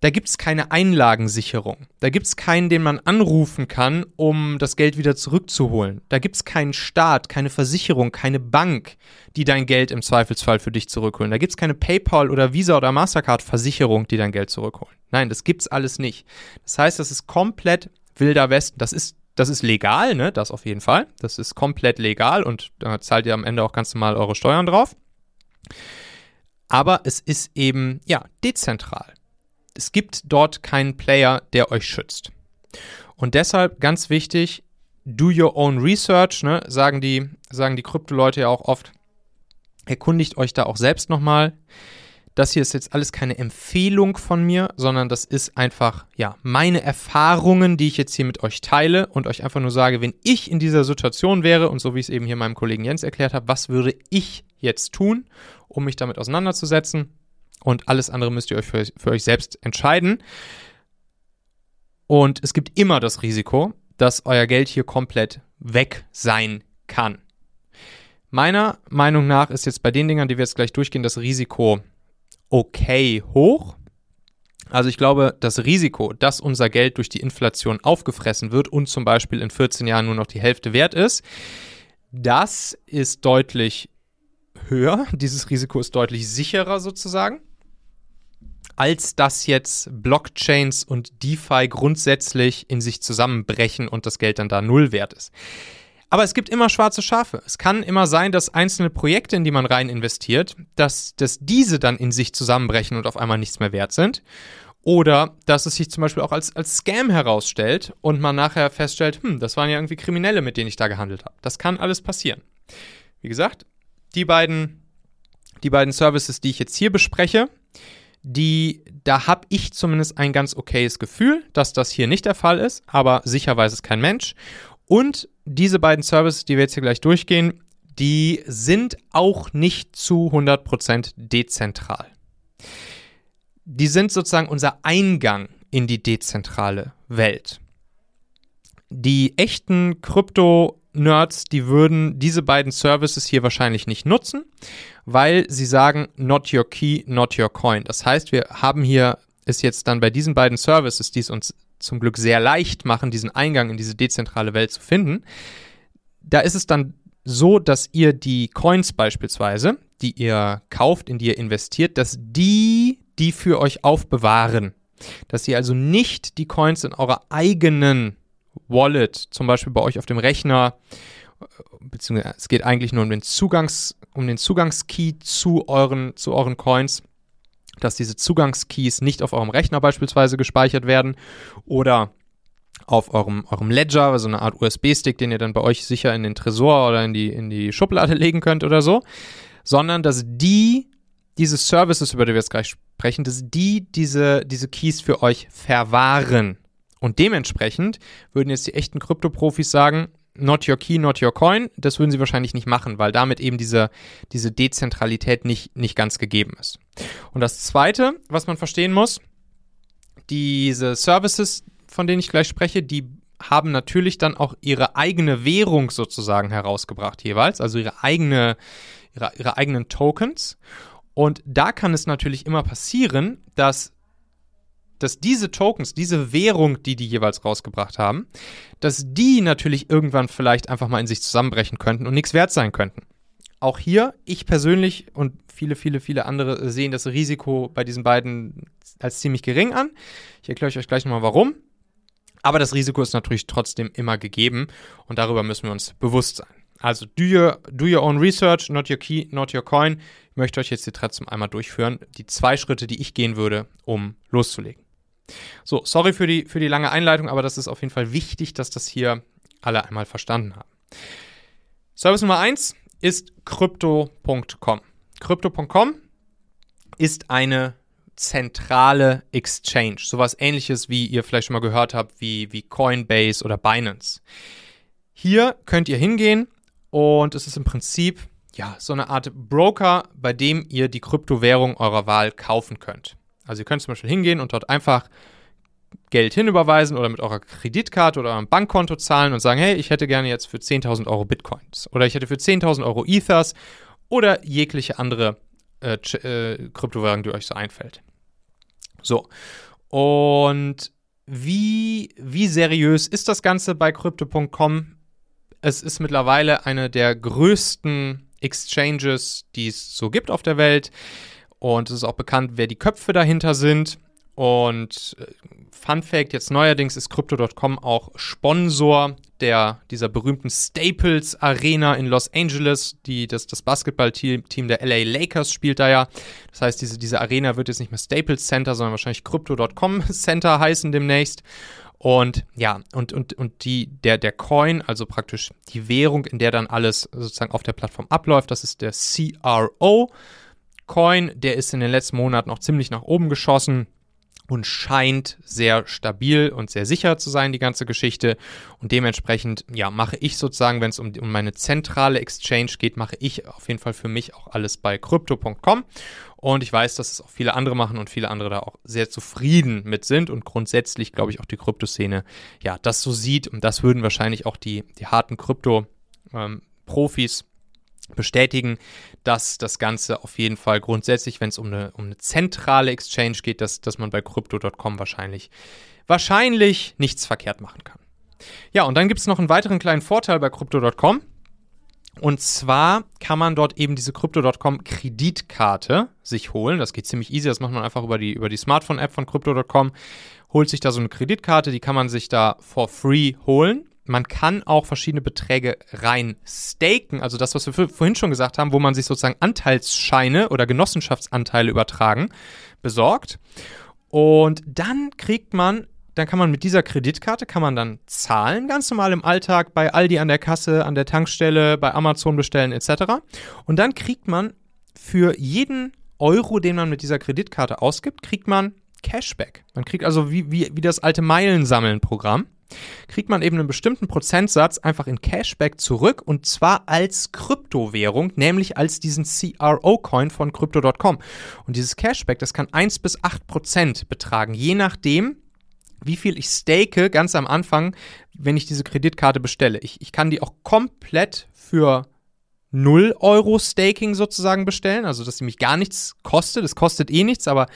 Da gibt es keine Einlagensicherung. Da gibt es keinen, den man anrufen kann, um das Geld wieder zurückzuholen. Da gibt es keinen Staat, keine Versicherung, keine Bank, die dein Geld im Zweifelsfall für dich zurückholen. Da gibt es keine PayPal oder Visa oder Mastercard-Versicherung, die dein Geld zurückholen. Nein, das gibt's alles nicht. Das heißt, das ist komplett wilder Westen. Das ist das ist legal, ne? Das auf jeden Fall. Das ist komplett legal und da zahlt ihr am Ende auch ganz normal eure Steuern drauf. Aber es ist eben, ja, dezentral es gibt dort keinen Player, der euch schützt. Und deshalb ganz wichtig, do your own research, ne, sagen die, sagen die Krypto-Leute ja auch oft. Erkundigt euch da auch selbst nochmal. Das hier ist jetzt alles keine Empfehlung von mir, sondern das ist einfach, ja, meine Erfahrungen, die ich jetzt hier mit euch teile und euch einfach nur sage, wenn ich in dieser Situation wäre und so wie ich es eben hier meinem Kollegen Jens erklärt habe, was würde ich jetzt tun, um mich damit auseinanderzusetzen? Und alles andere müsst ihr euch für, für euch selbst entscheiden. Und es gibt immer das Risiko, dass euer Geld hier komplett weg sein kann. Meiner Meinung nach ist jetzt bei den Dingern, die wir jetzt gleich durchgehen, das Risiko okay hoch. Also ich glaube, das Risiko, dass unser Geld durch die Inflation aufgefressen wird und zum Beispiel in 14 Jahren nur noch die Hälfte wert ist, das ist deutlich höher. Dieses Risiko ist deutlich sicherer sozusagen als dass jetzt Blockchains und DeFi grundsätzlich in sich zusammenbrechen und das Geld dann da null wert ist. Aber es gibt immer schwarze Schafe. Es kann immer sein, dass einzelne Projekte, in die man rein investiert, dass, dass diese dann in sich zusammenbrechen und auf einmal nichts mehr wert sind. Oder dass es sich zum Beispiel auch als, als Scam herausstellt und man nachher feststellt, hm, das waren ja irgendwie Kriminelle, mit denen ich da gehandelt habe. Das kann alles passieren. Wie gesagt, die beiden, die beiden Services, die ich jetzt hier bespreche, die, da habe ich zumindest ein ganz okayes Gefühl, dass das hier nicht der Fall ist, aber sicher weiß es kein Mensch. Und diese beiden Services, die wir jetzt hier gleich durchgehen, die sind auch nicht zu 100% dezentral. Die sind sozusagen unser Eingang in die dezentrale Welt. Die echten Krypto Nerds, die würden diese beiden Services hier wahrscheinlich nicht nutzen, weil sie sagen, not your key, not your coin. Das heißt, wir haben hier ist jetzt dann bei diesen beiden Services, die es uns zum Glück sehr leicht machen, diesen Eingang in diese dezentrale Welt zu finden, da ist es dann so, dass ihr die Coins beispielsweise, die ihr kauft, in die ihr investiert, dass die die für euch aufbewahren. Dass ihr also nicht die Coins in eurer eigenen Wallet, zum Beispiel bei euch auf dem Rechner, beziehungsweise es geht eigentlich nur um den Zugangs, um den Zugangskey zu euren, zu euren Coins, dass diese Zugangskeys nicht auf eurem Rechner beispielsweise gespeichert werden oder auf eurem, eurem Ledger, also eine Art USB-Stick, den ihr dann bei euch sicher in den Tresor oder in die, in die Schublade legen könnt oder so, sondern dass die diese Services, über die wir jetzt gleich sprechen, dass die diese, diese Keys für euch verwahren. Und dementsprechend würden jetzt die echten Krypto-Profis sagen, not your key, not your coin. Das würden sie wahrscheinlich nicht machen, weil damit eben diese, diese Dezentralität nicht, nicht ganz gegeben ist. Und das Zweite, was man verstehen muss, diese Services, von denen ich gleich spreche, die haben natürlich dann auch ihre eigene Währung sozusagen herausgebracht jeweils, also ihre eigene, ihre, ihre eigenen Tokens. Und da kann es natürlich immer passieren, dass dass diese Tokens, diese Währung, die die jeweils rausgebracht haben, dass die natürlich irgendwann vielleicht einfach mal in sich zusammenbrechen könnten und nichts wert sein könnten. Auch hier, ich persönlich und viele, viele, viele andere sehen das Risiko bei diesen beiden als ziemlich gering an. Ich erkläre euch gleich nochmal warum. Aber das Risiko ist natürlich trotzdem immer gegeben und darüber müssen wir uns bewusst sein. Also do your, do your own research, not your key, not your coin. Ich möchte euch jetzt hier trotzdem einmal durchführen, die zwei Schritte, die ich gehen würde, um loszulegen. So, sorry für die, für die lange Einleitung, aber das ist auf jeden Fall wichtig, dass das hier alle einmal verstanden haben. Service Nummer 1 ist crypto.com. Crypto.com ist eine zentrale Exchange. Sowas ähnliches, wie ihr vielleicht schon mal gehört habt, wie, wie Coinbase oder Binance. Hier könnt ihr hingehen und es ist im Prinzip ja, so eine Art Broker, bei dem ihr die Kryptowährung eurer Wahl kaufen könnt. Also ihr könnt zum Beispiel hingehen und dort einfach Geld hinüberweisen oder mit eurer Kreditkarte oder eurem Bankkonto zahlen und sagen, hey, ich hätte gerne jetzt für 10.000 Euro Bitcoins oder ich hätte für 10.000 Euro Ethers oder jegliche andere äh, äh, Kryptowährung, die euch so einfällt. So, und wie, wie seriös ist das Ganze bei Crypto.com? Es ist mittlerweile eine der größten Exchanges, die es so gibt auf der Welt. Und es ist auch bekannt, wer die Köpfe dahinter sind. Und äh, Fun Fact: jetzt neuerdings ist Crypto.com auch Sponsor der, dieser berühmten Staples Arena in Los Angeles. Die, das, das Basketballteam der LA Lakers spielt da ja. Das heißt, diese, diese Arena wird jetzt nicht mehr Staples Center, sondern wahrscheinlich Crypto.com Center heißen demnächst. Und ja, und, und, und die, der, der Coin, also praktisch die Währung, in der dann alles sozusagen auf der Plattform abläuft, das ist der CRO. Coin, der ist in den letzten Monaten noch ziemlich nach oben geschossen und scheint sehr stabil und sehr sicher zu sein, die ganze Geschichte. Und dementsprechend, ja, mache ich sozusagen, wenn es um, um meine zentrale Exchange geht, mache ich auf jeden Fall für mich auch alles bei crypto.com. Und ich weiß, dass es auch viele andere machen und viele andere da auch sehr zufrieden mit sind und grundsätzlich, glaube ich, auch die Kryptoszene, ja, das so sieht. Und das würden wahrscheinlich auch die, die harten Krypto-Profis ähm, bestätigen, dass das Ganze auf jeden Fall grundsätzlich, wenn es um eine, um eine zentrale Exchange geht, dass, dass man bei Crypto.com wahrscheinlich, wahrscheinlich nichts verkehrt machen kann. Ja, und dann gibt es noch einen weiteren kleinen Vorteil bei Crypto.com. Und zwar kann man dort eben diese Crypto.com Kreditkarte sich holen. Das geht ziemlich easy. Das macht man einfach über die, über die Smartphone-App von Crypto.com. Holt sich da so eine Kreditkarte, die kann man sich da for free holen. Man kann auch verschiedene Beträge rein staken, also das, was wir vorhin schon gesagt haben, wo man sich sozusagen Anteilsscheine oder Genossenschaftsanteile übertragen, besorgt. Und dann kriegt man, dann kann man mit dieser Kreditkarte, kann man dann zahlen, ganz normal im Alltag, bei Aldi an der Kasse, an der Tankstelle, bei Amazon bestellen etc. Und dann kriegt man für jeden Euro, den man mit dieser Kreditkarte ausgibt, kriegt man Cashback. Man kriegt also wie, wie, wie das alte Meilensammeln-Programm kriegt man eben einen bestimmten Prozentsatz einfach in Cashback zurück und zwar als Kryptowährung, nämlich als diesen CRO-Coin von Crypto.com. Und dieses Cashback, das kann 1 bis 8 Prozent betragen, je nachdem, wie viel ich stake ganz am Anfang, wenn ich diese Kreditkarte bestelle. Ich, ich kann die auch komplett für 0 Euro Staking sozusagen bestellen, also dass sie mich gar nichts kostet. Es kostet eh nichts, aber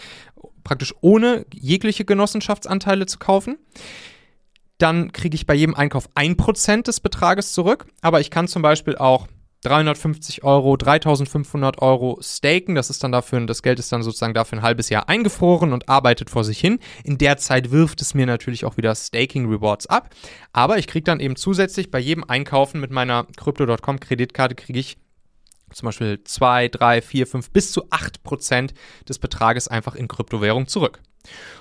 praktisch ohne jegliche Genossenschaftsanteile zu kaufen. Dann kriege ich bei jedem Einkauf 1% des Betrages zurück, aber ich kann zum Beispiel auch 350 Euro, 3500 Euro staken. Das ist dann dafür, das Geld ist dann sozusagen dafür ein halbes Jahr eingefroren und arbeitet vor sich hin. In der Zeit wirft es mir natürlich auch wieder Staking Rewards ab. Aber ich kriege dann eben zusätzlich bei jedem Einkaufen mit meiner Crypto.com Kreditkarte kriege ich zum Beispiel 2, 3, 4, 5 bis zu 8 Prozent des Betrages einfach in Kryptowährung zurück.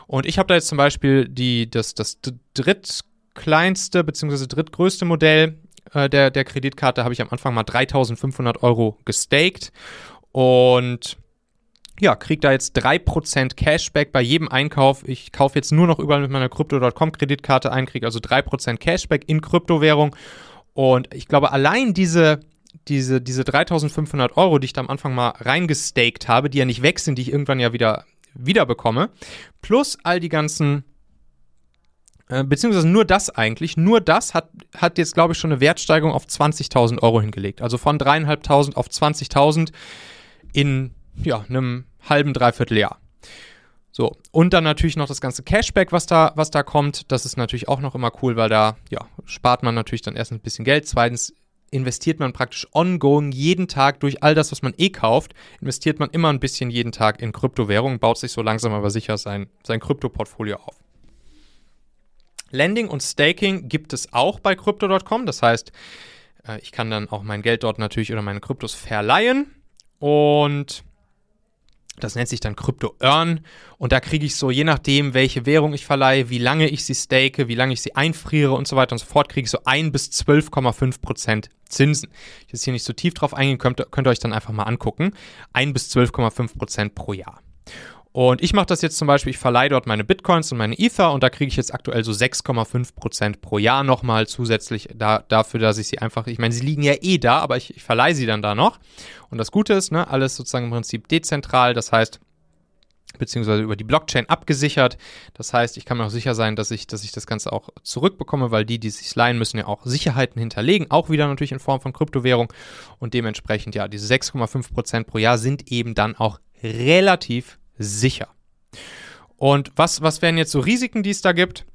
Und ich habe da jetzt zum Beispiel die, das, das drittkleinste bzw. drittgrößte Modell äh, der, der Kreditkarte habe ich am Anfang mal 3500 Euro gestaked und ja, kriege da jetzt 3% Cashback bei jedem Einkauf. Ich kaufe jetzt nur noch überall mit meiner Crypto.com Kreditkarte ein, kriege also 3% Cashback in Kryptowährung. Und ich glaube, allein diese, diese, diese 3500 Euro, die ich da am Anfang mal reingestaked habe, die ja nicht weg sind, die ich irgendwann ja wieder, wieder bekomme, plus all die ganzen äh, beziehungsweise nur das eigentlich, nur das hat, hat jetzt, glaube ich, schon eine Wertsteigerung auf 20.000 Euro hingelegt. Also von dreieinhalbtausend auf 20.000 in ja, einem halben, dreiviertel Jahr. So, und dann natürlich noch das ganze Cashback, was da, was da kommt. Das ist natürlich auch noch immer cool, weil da ja, spart man natürlich dann erstens ein bisschen Geld. Zweitens investiert man praktisch ongoing jeden Tag durch all das, was man eh kauft, investiert man immer ein bisschen jeden Tag in Kryptowährungen, baut sich so langsam aber sicher sein, sein Krypto-Portfolio auf. Lending und Staking gibt es auch bei Crypto.com. Das heißt, äh, ich kann dann auch mein Geld dort natürlich oder meine Kryptos verleihen. Und das nennt sich dann Crypto Earn. Und da kriege ich so, je nachdem, welche Währung ich verleihe, wie lange ich sie stake, wie lange ich sie einfriere und so weiter und so fort, kriege ich so 1 bis 12,5 Prozent Zinsen. Ich jetzt hier nicht so tief drauf eingehen, könnt, könnt ihr euch dann einfach mal angucken. 1 bis 12,5 Prozent pro Jahr. Und ich mache das jetzt zum Beispiel, ich verleihe dort meine Bitcoins und meine Ether und da kriege ich jetzt aktuell so 6,5% pro Jahr nochmal zusätzlich da, dafür, dass ich sie einfach, ich meine, sie liegen ja eh da, aber ich, ich verleihe sie dann da noch. Und das Gute ist, ne, alles sozusagen im Prinzip dezentral, das heißt, beziehungsweise über die Blockchain abgesichert. Das heißt, ich kann mir auch sicher sein, dass ich, dass ich das Ganze auch zurückbekomme, weil die, die sich leihen, müssen ja auch Sicherheiten hinterlegen, auch wieder natürlich in Form von Kryptowährung. Und dementsprechend, ja, diese 6,5% pro Jahr sind eben dann auch relativ sicher. Und was, was wären jetzt so Risiken, die es da gibt?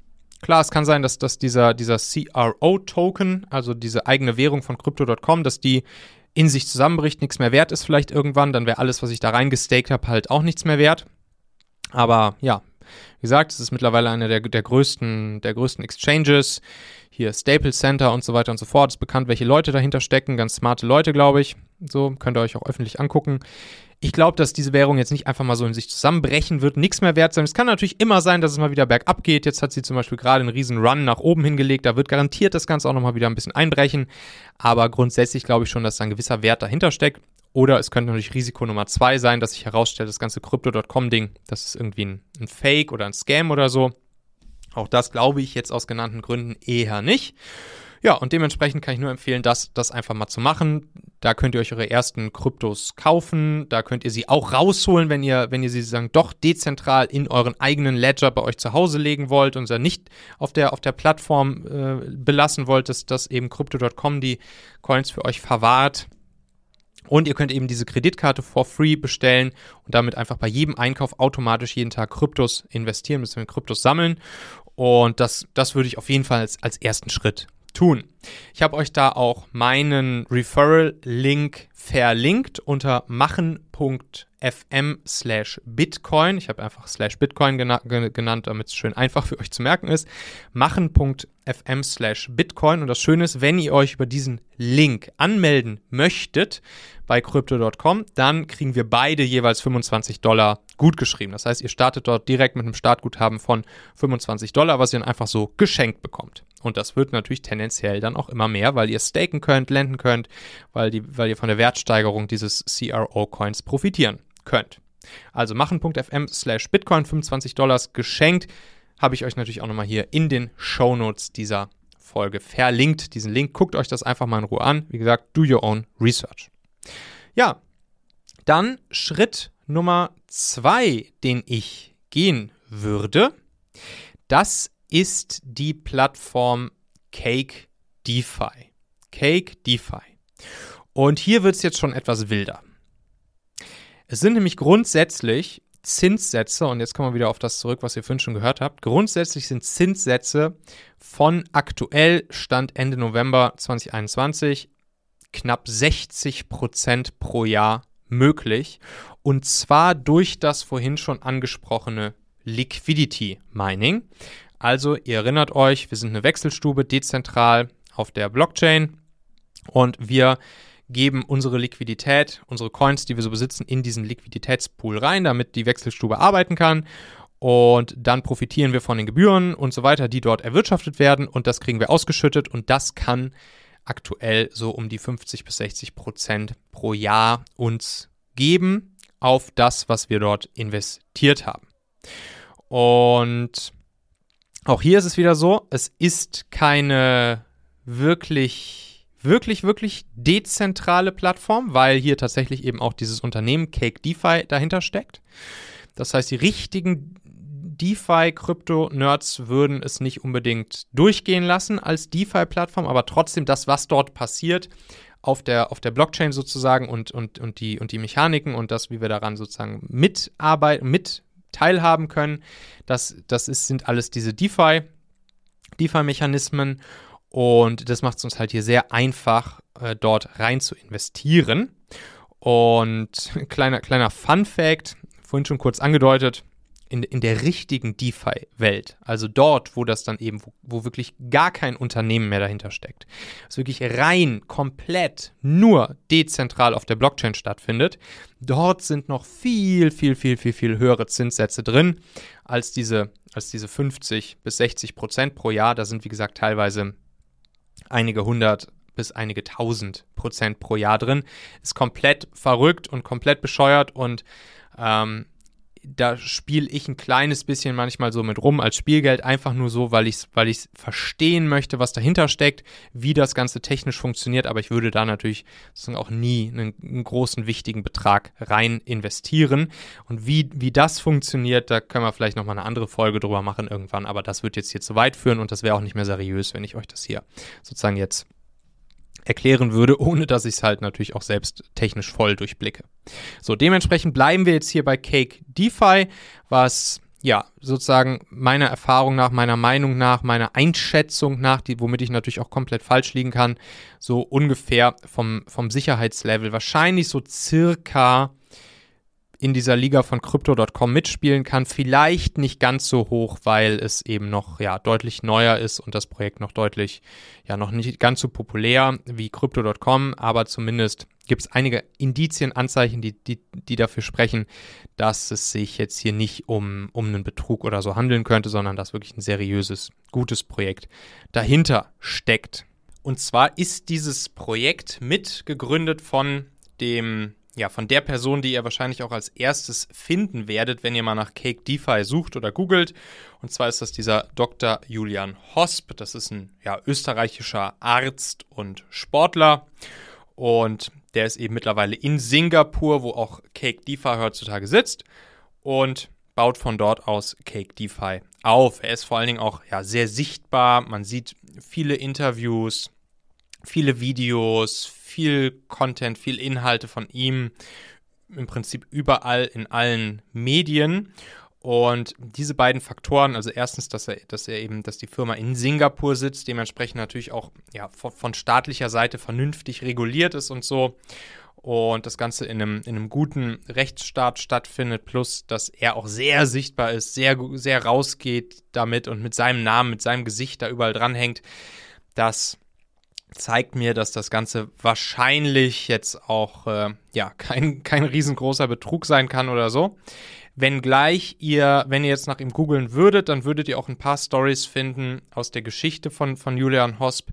Klar, es kann sein, dass, dass dieser, dieser CRO-Token, also diese eigene Währung von Crypto.com, dass die in sich zusammenbricht, nichts mehr wert ist vielleicht irgendwann, dann wäre alles, was ich da reingestaked habe, halt auch nichts mehr wert. Aber ja, wie gesagt, es ist mittlerweile einer der, der, größten, der größten Exchanges. Hier Staples Center und so weiter und so fort. Ist bekannt, welche Leute dahinter stecken. Ganz smarte Leute, glaube ich. So könnt ihr euch auch öffentlich angucken. Ich glaube, dass diese Währung jetzt nicht einfach mal so in sich zusammenbrechen wird, nichts mehr wert sein. Es kann natürlich immer sein, dass es mal wieder bergab geht. Jetzt hat sie zum Beispiel gerade einen riesen Run nach oben hingelegt. Da wird garantiert das Ganze auch nochmal wieder ein bisschen einbrechen. Aber grundsätzlich glaube ich schon, dass da ein gewisser Wert dahinter steckt. Oder es könnte natürlich Risiko Nummer zwei sein, dass sich herausstellt, das ganze Crypto.com-Ding, das ist irgendwie ein, ein Fake oder ein Scam oder so. Auch das glaube ich jetzt aus genannten Gründen eher nicht. Ja, und dementsprechend kann ich nur empfehlen, das, das einfach mal zu machen. Da könnt ihr euch eure ersten Kryptos kaufen. Da könnt ihr sie auch rausholen, wenn ihr, wenn ihr sie sagen, doch dezentral in euren eigenen Ledger bei euch zu Hause legen wollt und sie nicht auf der, auf der Plattform äh, belassen wollt, dass, dass eben Crypto.com die Coins für euch verwahrt. Und ihr könnt eben diese Kreditkarte for free bestellen und damit einfach bei jedem Einkauf automatisch jeden Tag Kryptos investieren, wir Kryptos sammeln. Und das, das würde ich auf jeden Fall als, als ersten Schritt tun. Ich habe euch da auch meinen Referral-Link verlinkt unter machen.fm slash Bitcoin. Ich habe einfach slash Bitcoin gena genannt, damit es schön einfach für euch zu merken ist. machen.fm slash Bitcoin. Und das Schöne ist, wenn ihr euch über diesen Link anmelden möchtet bei crypto.com, dann kriegen wir beide jeweils 25 Dollar gut geschrieben. Das heißt, ihr startet dort direkt mit einem Startguthaben von 25 Dollar, was ihr dann einfach so geschenkt bekommt. Und das wird natürlich tendenziell dann auch immer mehr, weil ihr staken könnt, lenden könnt, weil, die, weil ihr von der Wertsteigerung dieses CRO-Coins profitieren könnt. Also machen.fm slash Bitcoin 25 Dollars geschenkt. Habe ich euch natürlich auch nochmal hier in den Show Notes dieser Folge verlinkt. Diesen Link, guckt euch das einfach mal in Ruhe an. Wie gesagt, do your own research. Ja, dann Schritt Nummer zwei, den ich gehen würde. Das ist die Plattform Cake DeFi. Cake DeFi. Und hier wird es jetzt schon etwas wilder. Es sind nämlich grundsätzlich Zinssätze, und jetzt kommen wir wieder auf das zurück, was ihr vorhin schon gehört habt. Grundsätzlich sind Zinssätze von aktuell Stand Ende November 2021 knapp 60 Prozent pro Jahr möglich. Und zwar durch das vorhin schon angesprochene Liquidity Mining. Also, ihr erinnert euch, wir sind eine Wechselstube dezentral auf der Blockchain und wir geben unsere Liquidität, unsere Coins, die wir so besitzen, in diesen Liquiditätspool rein, damit die Wechselstube arbeiten kann. Und dann profitieren wir von den Gebühren und so weiter, die dort erwirtschaftet werden. Und das kriegen wir ausgeschüttet. Und das kann aktuell so um die 50 bis 60 Prozent pro Jahr uns geben auf das, was wir dort investiert haben. Und auch hier ist es wieder so, es ist keine wirklich, wirklich, wirklich dezentrale Plattform, weil hier tatsächlich eben auch dieses Unternehmen Cake DeFi dahinter steckt. Das heißt, die richtigen DeFi-Krypto-Nerds würden es nicht unbedingt durchgehen lassen als DeFi-Plattform, aber trotzdem das, was dort passiert, auf der, auf der Blockchain sozusagen und, und, und, die, und die Mechaniken und das, wie wir daran sozusagen mitarbeiten, mit teilhaben können. Das, das ist, sind alles diese DeFi, DeFi-Mechanismen und das macht es uns halt hier sehr einfach, äh, dort rein zu investieren. Und kleiner, kleiner Fun-Fact, vorhin schon kurz angedeutet, in, in der richtigen DeFi-Welt, also dort, wo das dann eben, wo, wo, wirklich gar kein Unternehmen mehr dahinter steckt, was wirklich rein, komplett, nur dezentral auf der Blockchain stattfindet, dort sind noch viel, viel, viel, viel, viel höhere Zinssätze drin als diese, als diese 50 bis 60 Prozent pro Jahr. Da sind, wie gesagt, teilweise einige hundert bis einige tausend Prozent pro Jahr drin. Ist komplett verrückt und komplett bescheuert und ähm, da spiele ich ein kleines bisschen manchmal so mit rum als Spielgeld, einfach nur so, weil ich es weil verstehen möchte, was dahinter steckt, wie das Ganze technisch funktioniert, aber ich würde da natürlich auch nie einen, einen, großen, wichtigen Betrag rein investieren. Und wie, wie das funktioniert, da können wir vielleicht nochmal eine andere Folge drüber machen irgendwann, aber das wird jetzt hier zu weit führen und das wäre auch nicht mehr seriös, wenn ich euch das hier sozusagen jetzt erklären würde, ohne dass ich es halt natürlich auch selbst technisch voll durchblicke. So, dementsprechend bleiben wir jetzt hier bei Cake DeFi, was ja sozusagen meiner Erfahrung nach, meiner Meinung nach, meiner Einschätzung nach, die, womit ich natürlich auch komplett falsch liegen kann, so ungefähr vom, vom Sicherheitslevel wahrscheinlich so circa in dieser Liga von Crypto.com mitspielen kann. Vielleicht nicht ganz so hoch, weil es eben noch ja, deutlich neuer ist und das Projekt noch deutlich, ja, noch nicht ganz so populär wie Crypto.com, aber zumindest gibt es einige Indizien, Anzeichen, die, die, die dafür sprechen, dass es sich jetzt hier nicht um, um einen Betrug oder so handeln könnte, sondern dass wirklich ein seriöses, gutes Projekt dahinter steckt. Und zwar ist dieses Projekt mitgegründet von dem ja, von der Person, die ihr wahrscheinlich auch als erstes finden werdet, wenn ihr mal nach Cake DeFi sucht oder googelt. Und zwar ist das dieser Dr. Julian Hosp. Das ist ein ja, österreichischer Arzt und Sportler. Und der ist eben mittlerweile in Singapur, wo auch Cake DeFi heutzutage sitzt. Und baut von dort aus Cake DeFi auf. Er ist vor allen Dingen auch ja, sehr sichtbar. Man sieht viele Interviews, viele Videos, viel Content, viel Inhalte von ihm, im Prinzip überall in allen Medien. Und diese beiden Faktoren, also erstens, dass er, dass er eben, dass die Firma in Singapur sitzt, dementsprechend natürlich auch ja, von, von staatlicher Seite vernünftig reguliert ist und so. Und das Ganze in einem, in einem guten Rechtsstaat stattfindet, plus dass er auch sehr sichtbar ist, sehr, sehr rausgeht damit und mit seinem Namen, mit seinem Gesicht da überall dranhängt, dass zeigt mir, dass das Ganze wahrscheinlich jetzt auch äh, ja, kein, kein riesengroßer Betrug sein kann oder so. Wenngleich ihr, wenn ihr jetzt nach ihm googeln würdet, dann würdet ihr auch ein paar Stories finden aus der Geschichte von, von Julian Hosp,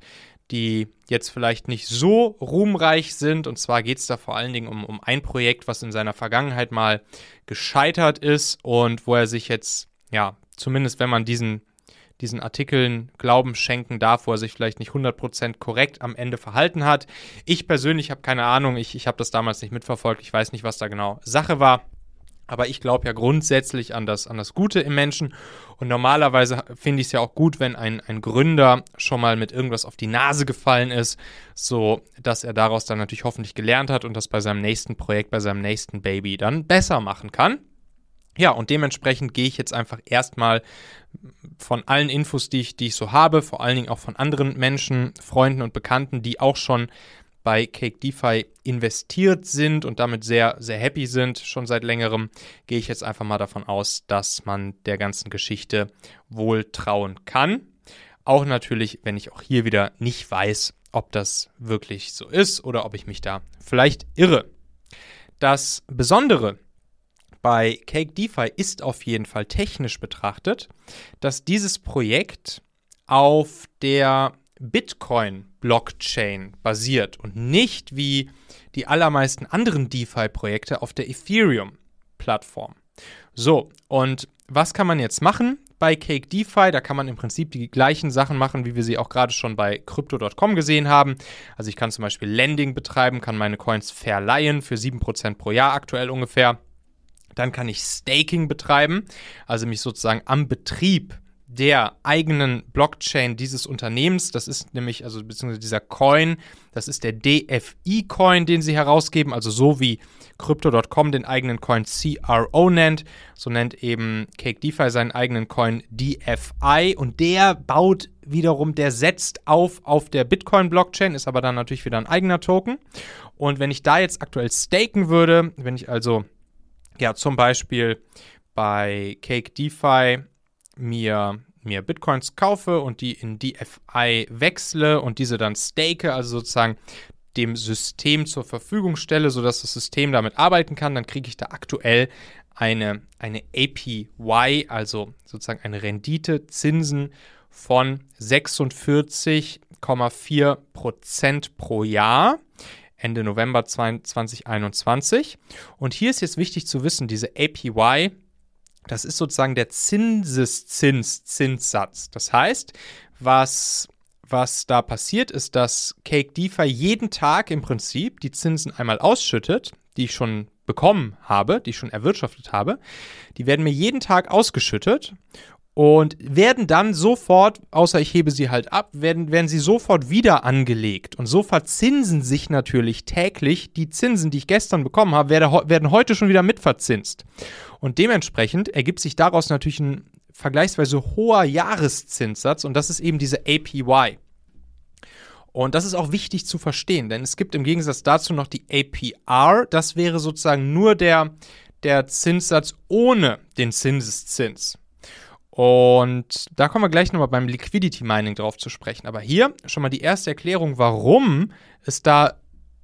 die jetzt vielleicht nicht so ruhmreich sind. Und zwar geht es da vor allen Dingen um, um ein Projekt, was in seiner Vergangenheit mal gescheitert ist und wo er sich jetzt, ja, zumindest wenn man diesen diesen Artikeln Glauben schenken darf, wo er sich vielleicht nicht 100% korrekt am Ende verhalten hat. Ich persönlich habe keine Ahnung, ich, ich habe das damals nicht mitverfolgt, ich weiß nicht, was da genau Sache war. Aber ich glaube ja grundsätzlich an das, an das Gute im Menschen. Und normalerweise finde ich es ja auch gut, wenn ein, ein Gründer schon mal mit irgendwas auf die Nase gefallen ist, so dass er daraus dann natürlich hoffentlich gelernt hat und das bei seinem nächsten Projekt, bei seinem nächsten Baby dann besser machen kann. Ja, und dementsprechend gehe ich jetzt einfach erstmal von allen Infos, die ich, die ich so habe, vor allen Dingen auch von anderen Menschen, Freunden und Bekannten, die auch schon bei Cake DeFi investiert sind und damit sehr, sehr happy sind, schon seit längerem, gehe ich jetzt einfach mal davon aus, dass man der ganzen Geschichte wohl trauen kann. Auch natürlich, wenn ich auch hier wieder nicht weiß, ob das wirklich so ist oder ob ich mich da vielleicht irre. Das Besondere bei Cake DeFi ist auf jeden Fall technisch betrachtet, dass dieses Projekt auf der Bitcoin-Blockchain basiert und nicht wie die allermeisten anderen DeFi-Projekte auf der Ethereum-Plattform. So, und was kann man jetzt machen bei Cake DeFi? Da kann man im Prinzip die gleichen Sachen machen, wie wir sie auch gerade schon bei Crypto.com gesehen haben. Also ich kann zum Beispiel Lending betreiben, kann meine Coins verleihen für 7% pro Jahr aktuell ungefähr. Dann kann ich Staking betreiben, also mich sozusagen am Betrieb der eigenen Blockchain dieses Unternehmens. Das ist nämlich, also beziehungsweise dieser Coin, das ist der DFI-Coin, den sie herausgeben, also so wie Crypto.com den eigenen Coin CRO nennt, so nennt eben Cake DeFi seinen eigenen Coin DFI und der baut wiederum, der setzt auf auf der Bitcoin-Blockchain, ist aber dann natürlich wieder ein eigener Token. Und wenn ich da jetzt aktuell staken würde, wenn ich also ja zum Beispiel bei Cake DeFi mir, mir Bitcoins kaufe und die in DFI wechsle und diese dann stake, also sozusagen dem System zur Verfügung stelle, sodass das System damit arbeiten kann, dann kriege ich da aktuell eine, eine APY, also sozusagen eine Rendite, Zinsen von 46,4% pro Jahr. Ende November 2021. Und hier ist jetzt wichtig zu wissen, diese APY das ist sozusagen der Zinseszinszinssatz. Das heißt, was, was da passiert, ist, dass Cake DeFi jeden Tag im Prinzip die Zinsen einmal ausschüttet, die ich schon bekommen habe, die ich schon erwirtschaftet habe. Die werden mir jeden Tag ausgeschüttet und werden dann sofort, außer ich hebe sie halt ab, werden, werden sie sofort wieder angelegt. Und so verzinsen sich natürlich täglich die Zinsen, die ich gestern bekommen habe, werden, heute schon wieder mitverzinst. Und dementsprechend ergibt sich daraus natürlich ein vergleichsweise hoher Jahreszinssatz und das ist eben diese APY. Und das ist auch wichtig zu verstehen, denn es gibt im Gegensatz dazu noch die APR. Das wäre sozusagen nur der, der Zinssatz ohne den Zinseszins. Und da kommen wir gleich nochmal beim Liquidity Mining drauf zu sprechen. Aber hier schon mal die erste Erklärung, warum es da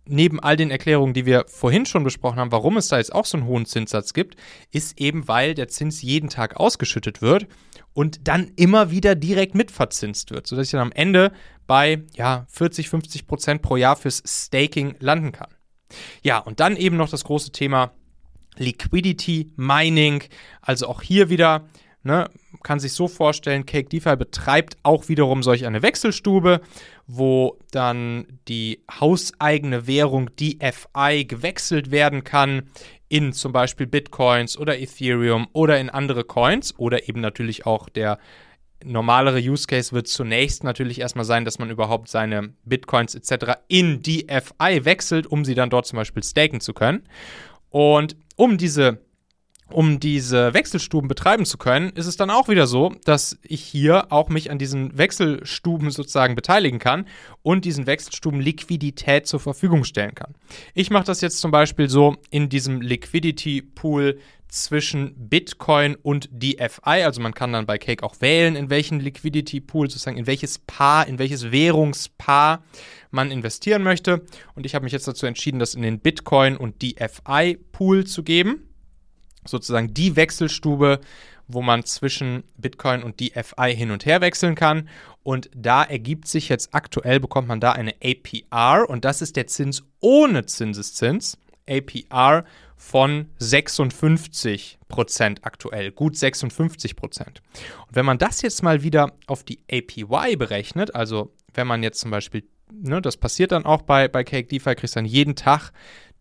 neben all den Erklärungen, die wir vorhin schon besprochen haben, warum es da jetzt auch so einen hohen Zinssatz gibt, ist eben, weil der Zins jeden Tag ausgeschüttet wird und dann immer wieder direkt mitverzinst wird, sodass ich dann am Ende bei ja, 40, 50 Prozent pro Jahr fürs Staking landen kann. Ja, und dann eben noch das große Thema Liquidity Mining, also auch hier wieder Ne, kann sich so vorstellen, Cake DeFi betreibt auch wiederum solch eine Wechselstube, wo dann die hauseigene Währung DFI gewechselt werden kann in zum Beispiel Bitcoins oder Ethereum oder in andere Coins oder eben natürlich auch der normalere Use Case wird zunächst natürlich erstmal sein, dass man überhaupt seine Bitcoins etc. in DFI wechselt, um sie dann dort zum Beispiel staken zu können. Und um diese um diese Wechselstuben betreiben zu können, ist es dann auch wieder so, dass ich hier auch mich an diesen Wechselstuben sozusagen beteiligen kann und diesen Wechselstuben Liquidität zur Verfügung stellen kann. Ich mache das jetzt zum Beispiel so in diesem Liquidity Pool zwischen Bitcoin und DFI. Also man kann dann bei Cake auch wählen, in welchen Liquidity Pool, sozusagen in welches Paar, in welches Währungspaar man investieren möchte. Und ich habe mich jetzt dazu entschieden, das in den Bitcoin und DFI Pool zu geben sozusagen die Wechselstube, wo man zwischen Bitcoin und DFI hin und her wechseln kann. Und da ergibt sich jetzt aktuell, bekommt man da eine APR und das ist der Zins ohne Zinseszins. APR von 56 Prozent aktuell, gut 56 Prozent. Und wenn man das jetzt mal wieder auf die APY berechnet, also wenn man jetzt zum Beispiel, ne, das passiert dann auch bei, bei Cake DeFi, kriegst dann jeden Tag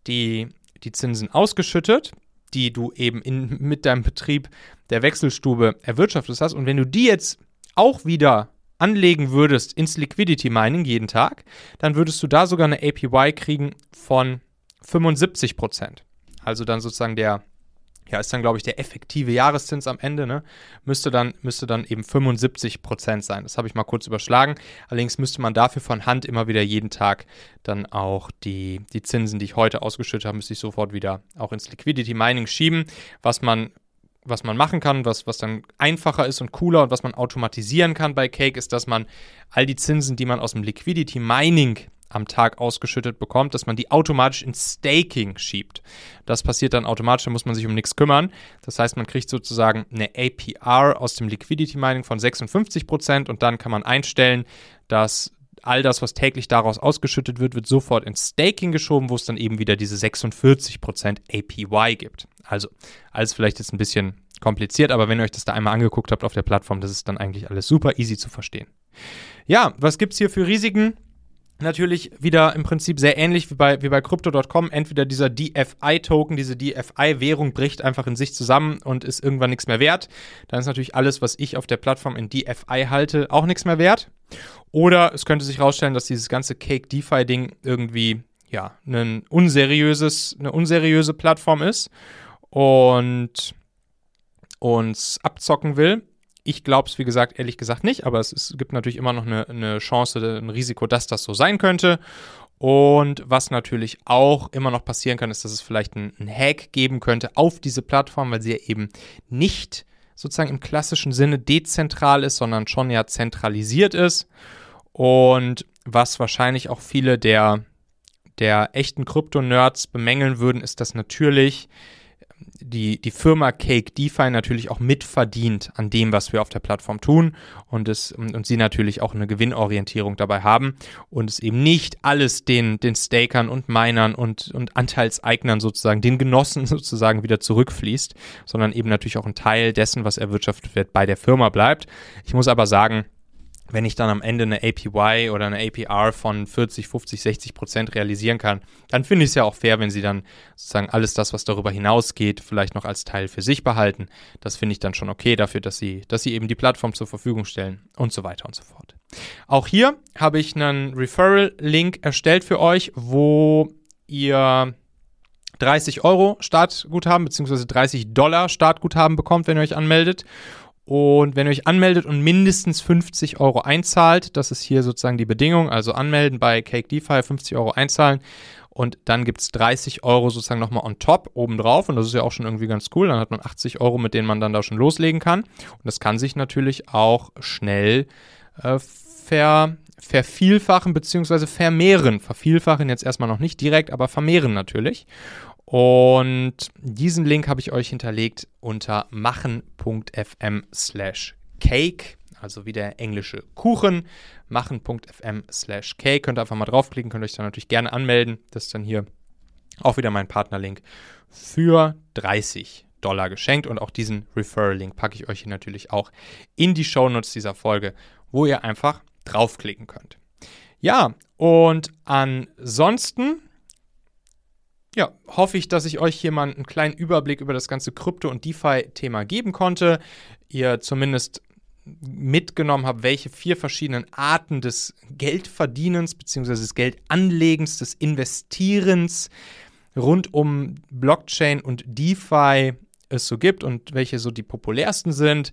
die, die Zinsen ausgeschüttet die du eben in, mit deinem Betrieb der Wechselstube erwirtschaftet hast. Und wenn du die jetzt auch wieder anlegen würdest ins Liquidity Mining jeden Tag, dann würdest du da sogar eine APY kriegen von 75 Prozent. Also dann sozusagen der ja, ist dann, glaube ich, der effektive Jahreszins am Ende, ne? Müsste dann, müsste dann eben 75 Prozent sein. Das habe ich mal kurz überschlagen. Allerdings müsste man dafür von Hand immer wieder jeden Tag dann auch die, die Zinsen, die ich heute ausgeschüttet habe, müsste ich sofort wieder auch ins Liquidity Mining schieben, was man was man machen kann, was, was dann einfacher ist und cooler und was man automatisieren kann bei Cake, ist, dass man all die Zinsen, die man aus dem Liquidity Mining am Tag ausgeschüttet bekommt, dass man die automatisch ins Staking schiebt. Das passiert dann automatisch, da muss man sich um nichts kümmern. Das heißt, man kriegt sozusagen eine APR aus dem Liquidity Mining von 56% und dann kann man einstellen, dass all das, was täglich daraus ausgeschüttet wird, wird sofort ins Staking geschoben, wo es dann eben wieder diese 46% APY gibt. Also alles vielleicht jetzt ein bisschen kompliziert, aber wenn ihr euch das da einmal angeguckt habt auf der Plattform, das ist dann eigentlich alles super easy zu verstehen. Ja, was gibt es hier für Risiken? Natürlich wieder im Prinzip sehr ähnlich wie bei, wie bei Crypto.com. Entweder dieser DFI-Token, diese DFI-Währung bricht einfach in sich zusammen und ist irgendwann nichts mehr wert. Dann ist natürlich alles, was ich auf der Plattform in DFI halte, auch nichts mehr wert. Oder es könnte sich herausstellen, dass dieses ganze Cake-DeFi-Ding irgendwie ja, ein unseriöses, eine unseriöse Plattform ist und uns abzocken will. Ich glaube es, wie gesagt, ehrlich gesagt nicht, aber es, ist, gibt natürlich immer noch eine, eine Chance, ein Risiko, dass das so sein könnte. Und was natürlich auch immer noch passieren kann, ist, dass es vielleicht einen, einen Hack geben könnte auf diese Plattform, weil sie ja eben nicht sozusagen im klassischen Sinne dezentral ist, sondern schon ja zentralisiert ist. Und was wahrscheinlich auch viele der, der echten Krypto-Nerds bemängeln würden, ist, dass natürlich die, die Firma Cake DeFi natürlich auch mitverdient an dem, was wir auf der Plattform tun und, es, und sie natürlich auch eine Gewinnorientierung dabei haben und es eben nicht alles den, den Stakern und Minern und, und Anteilseignern sozusagen, den Genossen sozusagen wieder zurückfließt, sondern eben natürlich auch ein Teil dessen, was erwirtschaftet wird, bei der Firma bleibt. Ich muss aber sagen, wenn ich dann am Ende eine APY oder eine APR von 40, 50, 60 Prozent realisieren kann, dann finde ich es ja auch fair, wenn sie dann sozusagen alles das, was darüber hinausgeht, vielleicht noch als Teil für sich behalten. Das finde ich dann schon okay dafür, dass sie, dass sie eben die Plattform zur Verfügung stellen und so weiter und so fort. Auch hier habe ich einen Referral-Link erstellt für euch, wo ihr 30 Euro Startguthaben bzw. 30 Dollar Startguthaben bekommt, wenn ihr euch anmeldet. Und wenn ihr euch anmeldet und mindestens 50 Euro einzahlt, das ist hier sozusagen die Bedingung, also anmelden bei Cake DeFi, 50 Euro einzahlen und dann gibt es 30 Euro sozusagen nochmal on top obendrauf und das ist ja auch schon irgendwie ganz cool. Dann hat man 80 Euro, mit denen man dann da schon loslegen kann. Und das kann sich natürlich auch schnell äh, ver, vervielfachen bzw. vermehren. Vervielfachen jetzt erstmal noch nicht direkt, aber vermehren natürlich. Und diesen Link habe ich euch hinterlegt unter machen.fm slash cake, also wie der englische Kuchen, machen.fm slash cake. Könnt ihr einfach mal draufklicken, könnt euch dann natürlich gerne anmelden. Das ist dann hier auch wieder mein Partnerlink für 30 Dollar geschenkt. Und auch diesen Referral-Link packe ich euch hier natürlich auch in die Shownotes dieser Folge, wo ihr einfach draufklicken könnt. Ja, und ansonsten ja, hoffe ich, dass ich euch hier mal einen kleinen Überblick über das ganze Krypto- und DeFi-Thema geben konnte. Ihr zumindest mitgenommen habt, welche vier verschiedenen Arten des Geldverdienens bzw. des Geldanlegens, des Investierens rund um Blockchain und DeFi es so gibt und welche so die populärsten sind,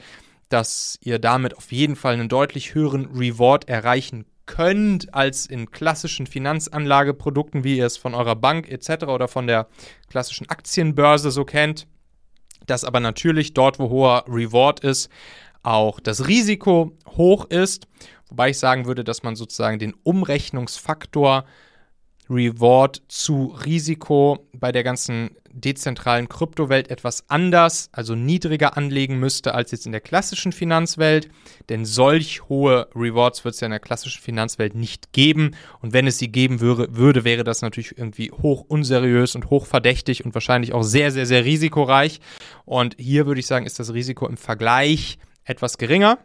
dass ihr damit auf jeden Fall einen deutlich höheren Reward erreichen könnt als in klassischen Finanzanlageprodukten, wie ihr es von eurer Bank etc. oder von der klassischen Aktienbörse so kennt. Dass aber natürlich dort, wo hoher Reward ist, auch das Risiko hoch ist. Wobei ich sagen würde, dass man sozusagen den Umrechnungsfaktor Reward zu Risiko bei der ganzen dezentralen Kryptowelt etwas anders, also niedriger anlegen müsste als jetzt in der klassischen Finanzwelt. Denn solch hohe Rewards wird es ja in der klassischen Finanzwelt nicht geben. Und wenn es sie geben würde, würde, wäre das natürlich irgendwie hoch unseriös und hoch verdächtig und wahrscheinlich auch sehr, sehr, sehr risikoreich. Und hier würde ich sagen, ist das Risiko im Vergleich etwas geringer.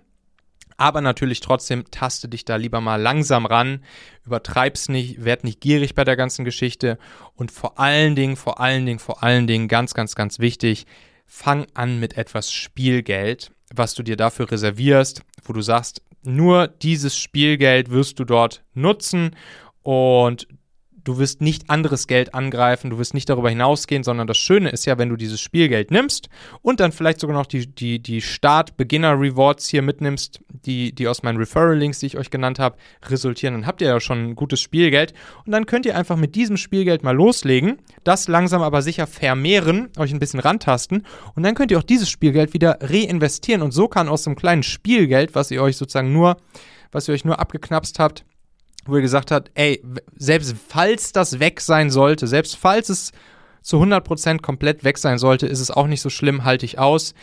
Aber natürlich trotzdem taste dich da lieber mal langsam ran, übertreib's nicht, werd nicht gierig bei der ganzen Geschichte. Und vor allen Dingen, vor allen Dingen, vor allen Dingen, ganz, ganz, ganz wichtig, fang an mit etwas Spielgeld, was du dir dafür reservierst, wo du sagst, nur dieses Spielgeld wirst du dort nutzen. Und du wirst nicht anderes Geld angreifen, du wirst nicht darüber hinausgehen, sondern das Schöne ist ja, wenn du dieses Spielgeld nimmst und dann vielleicht sogar noch die, die, die Start-Beginner-Rewards hier mitnimmst, die, die aus meinen Referral-Links, die ich euch genannt habe, resultieren, dann habt ihr ja schon ein gutes Spielgeld. Und dann könnt ihr einfach mit diesem Spielgeld mal loslegen, das langsam aber sicher vermehren, euch ein bisschen rantasten. Und dann könnt ihr auch dieses Spielgeld wieder reinvestieren. Und so kann aus dem kleinen Spielgeld, was ihr euch sozusagen nur, was ihr euch nur abgeknapst habt, wo er gesagt hat, ey, selbst falls das weg sein sollte, selbst falls es zu 100% komplett weg sein sollte, ist es auch nicht so schlimm, halte ich aus.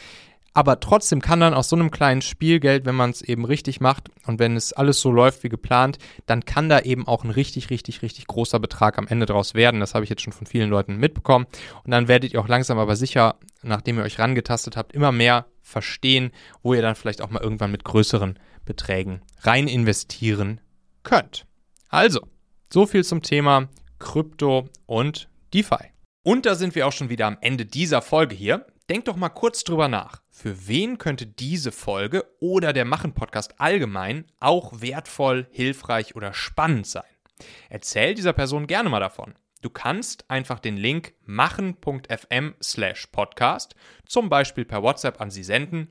Aber trotzdem kann dann aus so einem kleinen Spielgeld, wenn man es eben richtig macht und wenn es alles so läuft wie geplant, dann kann da eben auch ein richtig, richtig, richtig großer Betrag am Ende draus werden. Das habe ich jetzt schon von vielen Leuten mitbekommen. Und dann werdet ihr auch langsam aber sicher, nachdem ihr euch rangetastet habt, immer mehr verstehen, wo ihr dann vielleicht auch mal irgendwann mit größeren Beträgen rein investieren könnt. Also, so viel zum Thema Krypto und DeFi. Und da sind wir auch schon wieder am Ende dieser Folge hier. Denkt doch mal kurz drüber nach. Für wen könnte diese Folge oder der Machen-Podcast allgemein auch wertvoll, hilfreich oder spannend sein? Erzähl dieser Person gerne mal davon. Du kannst einfach den Link machen.fm slash podcast zum Beispiel per WhatsApp an sie senden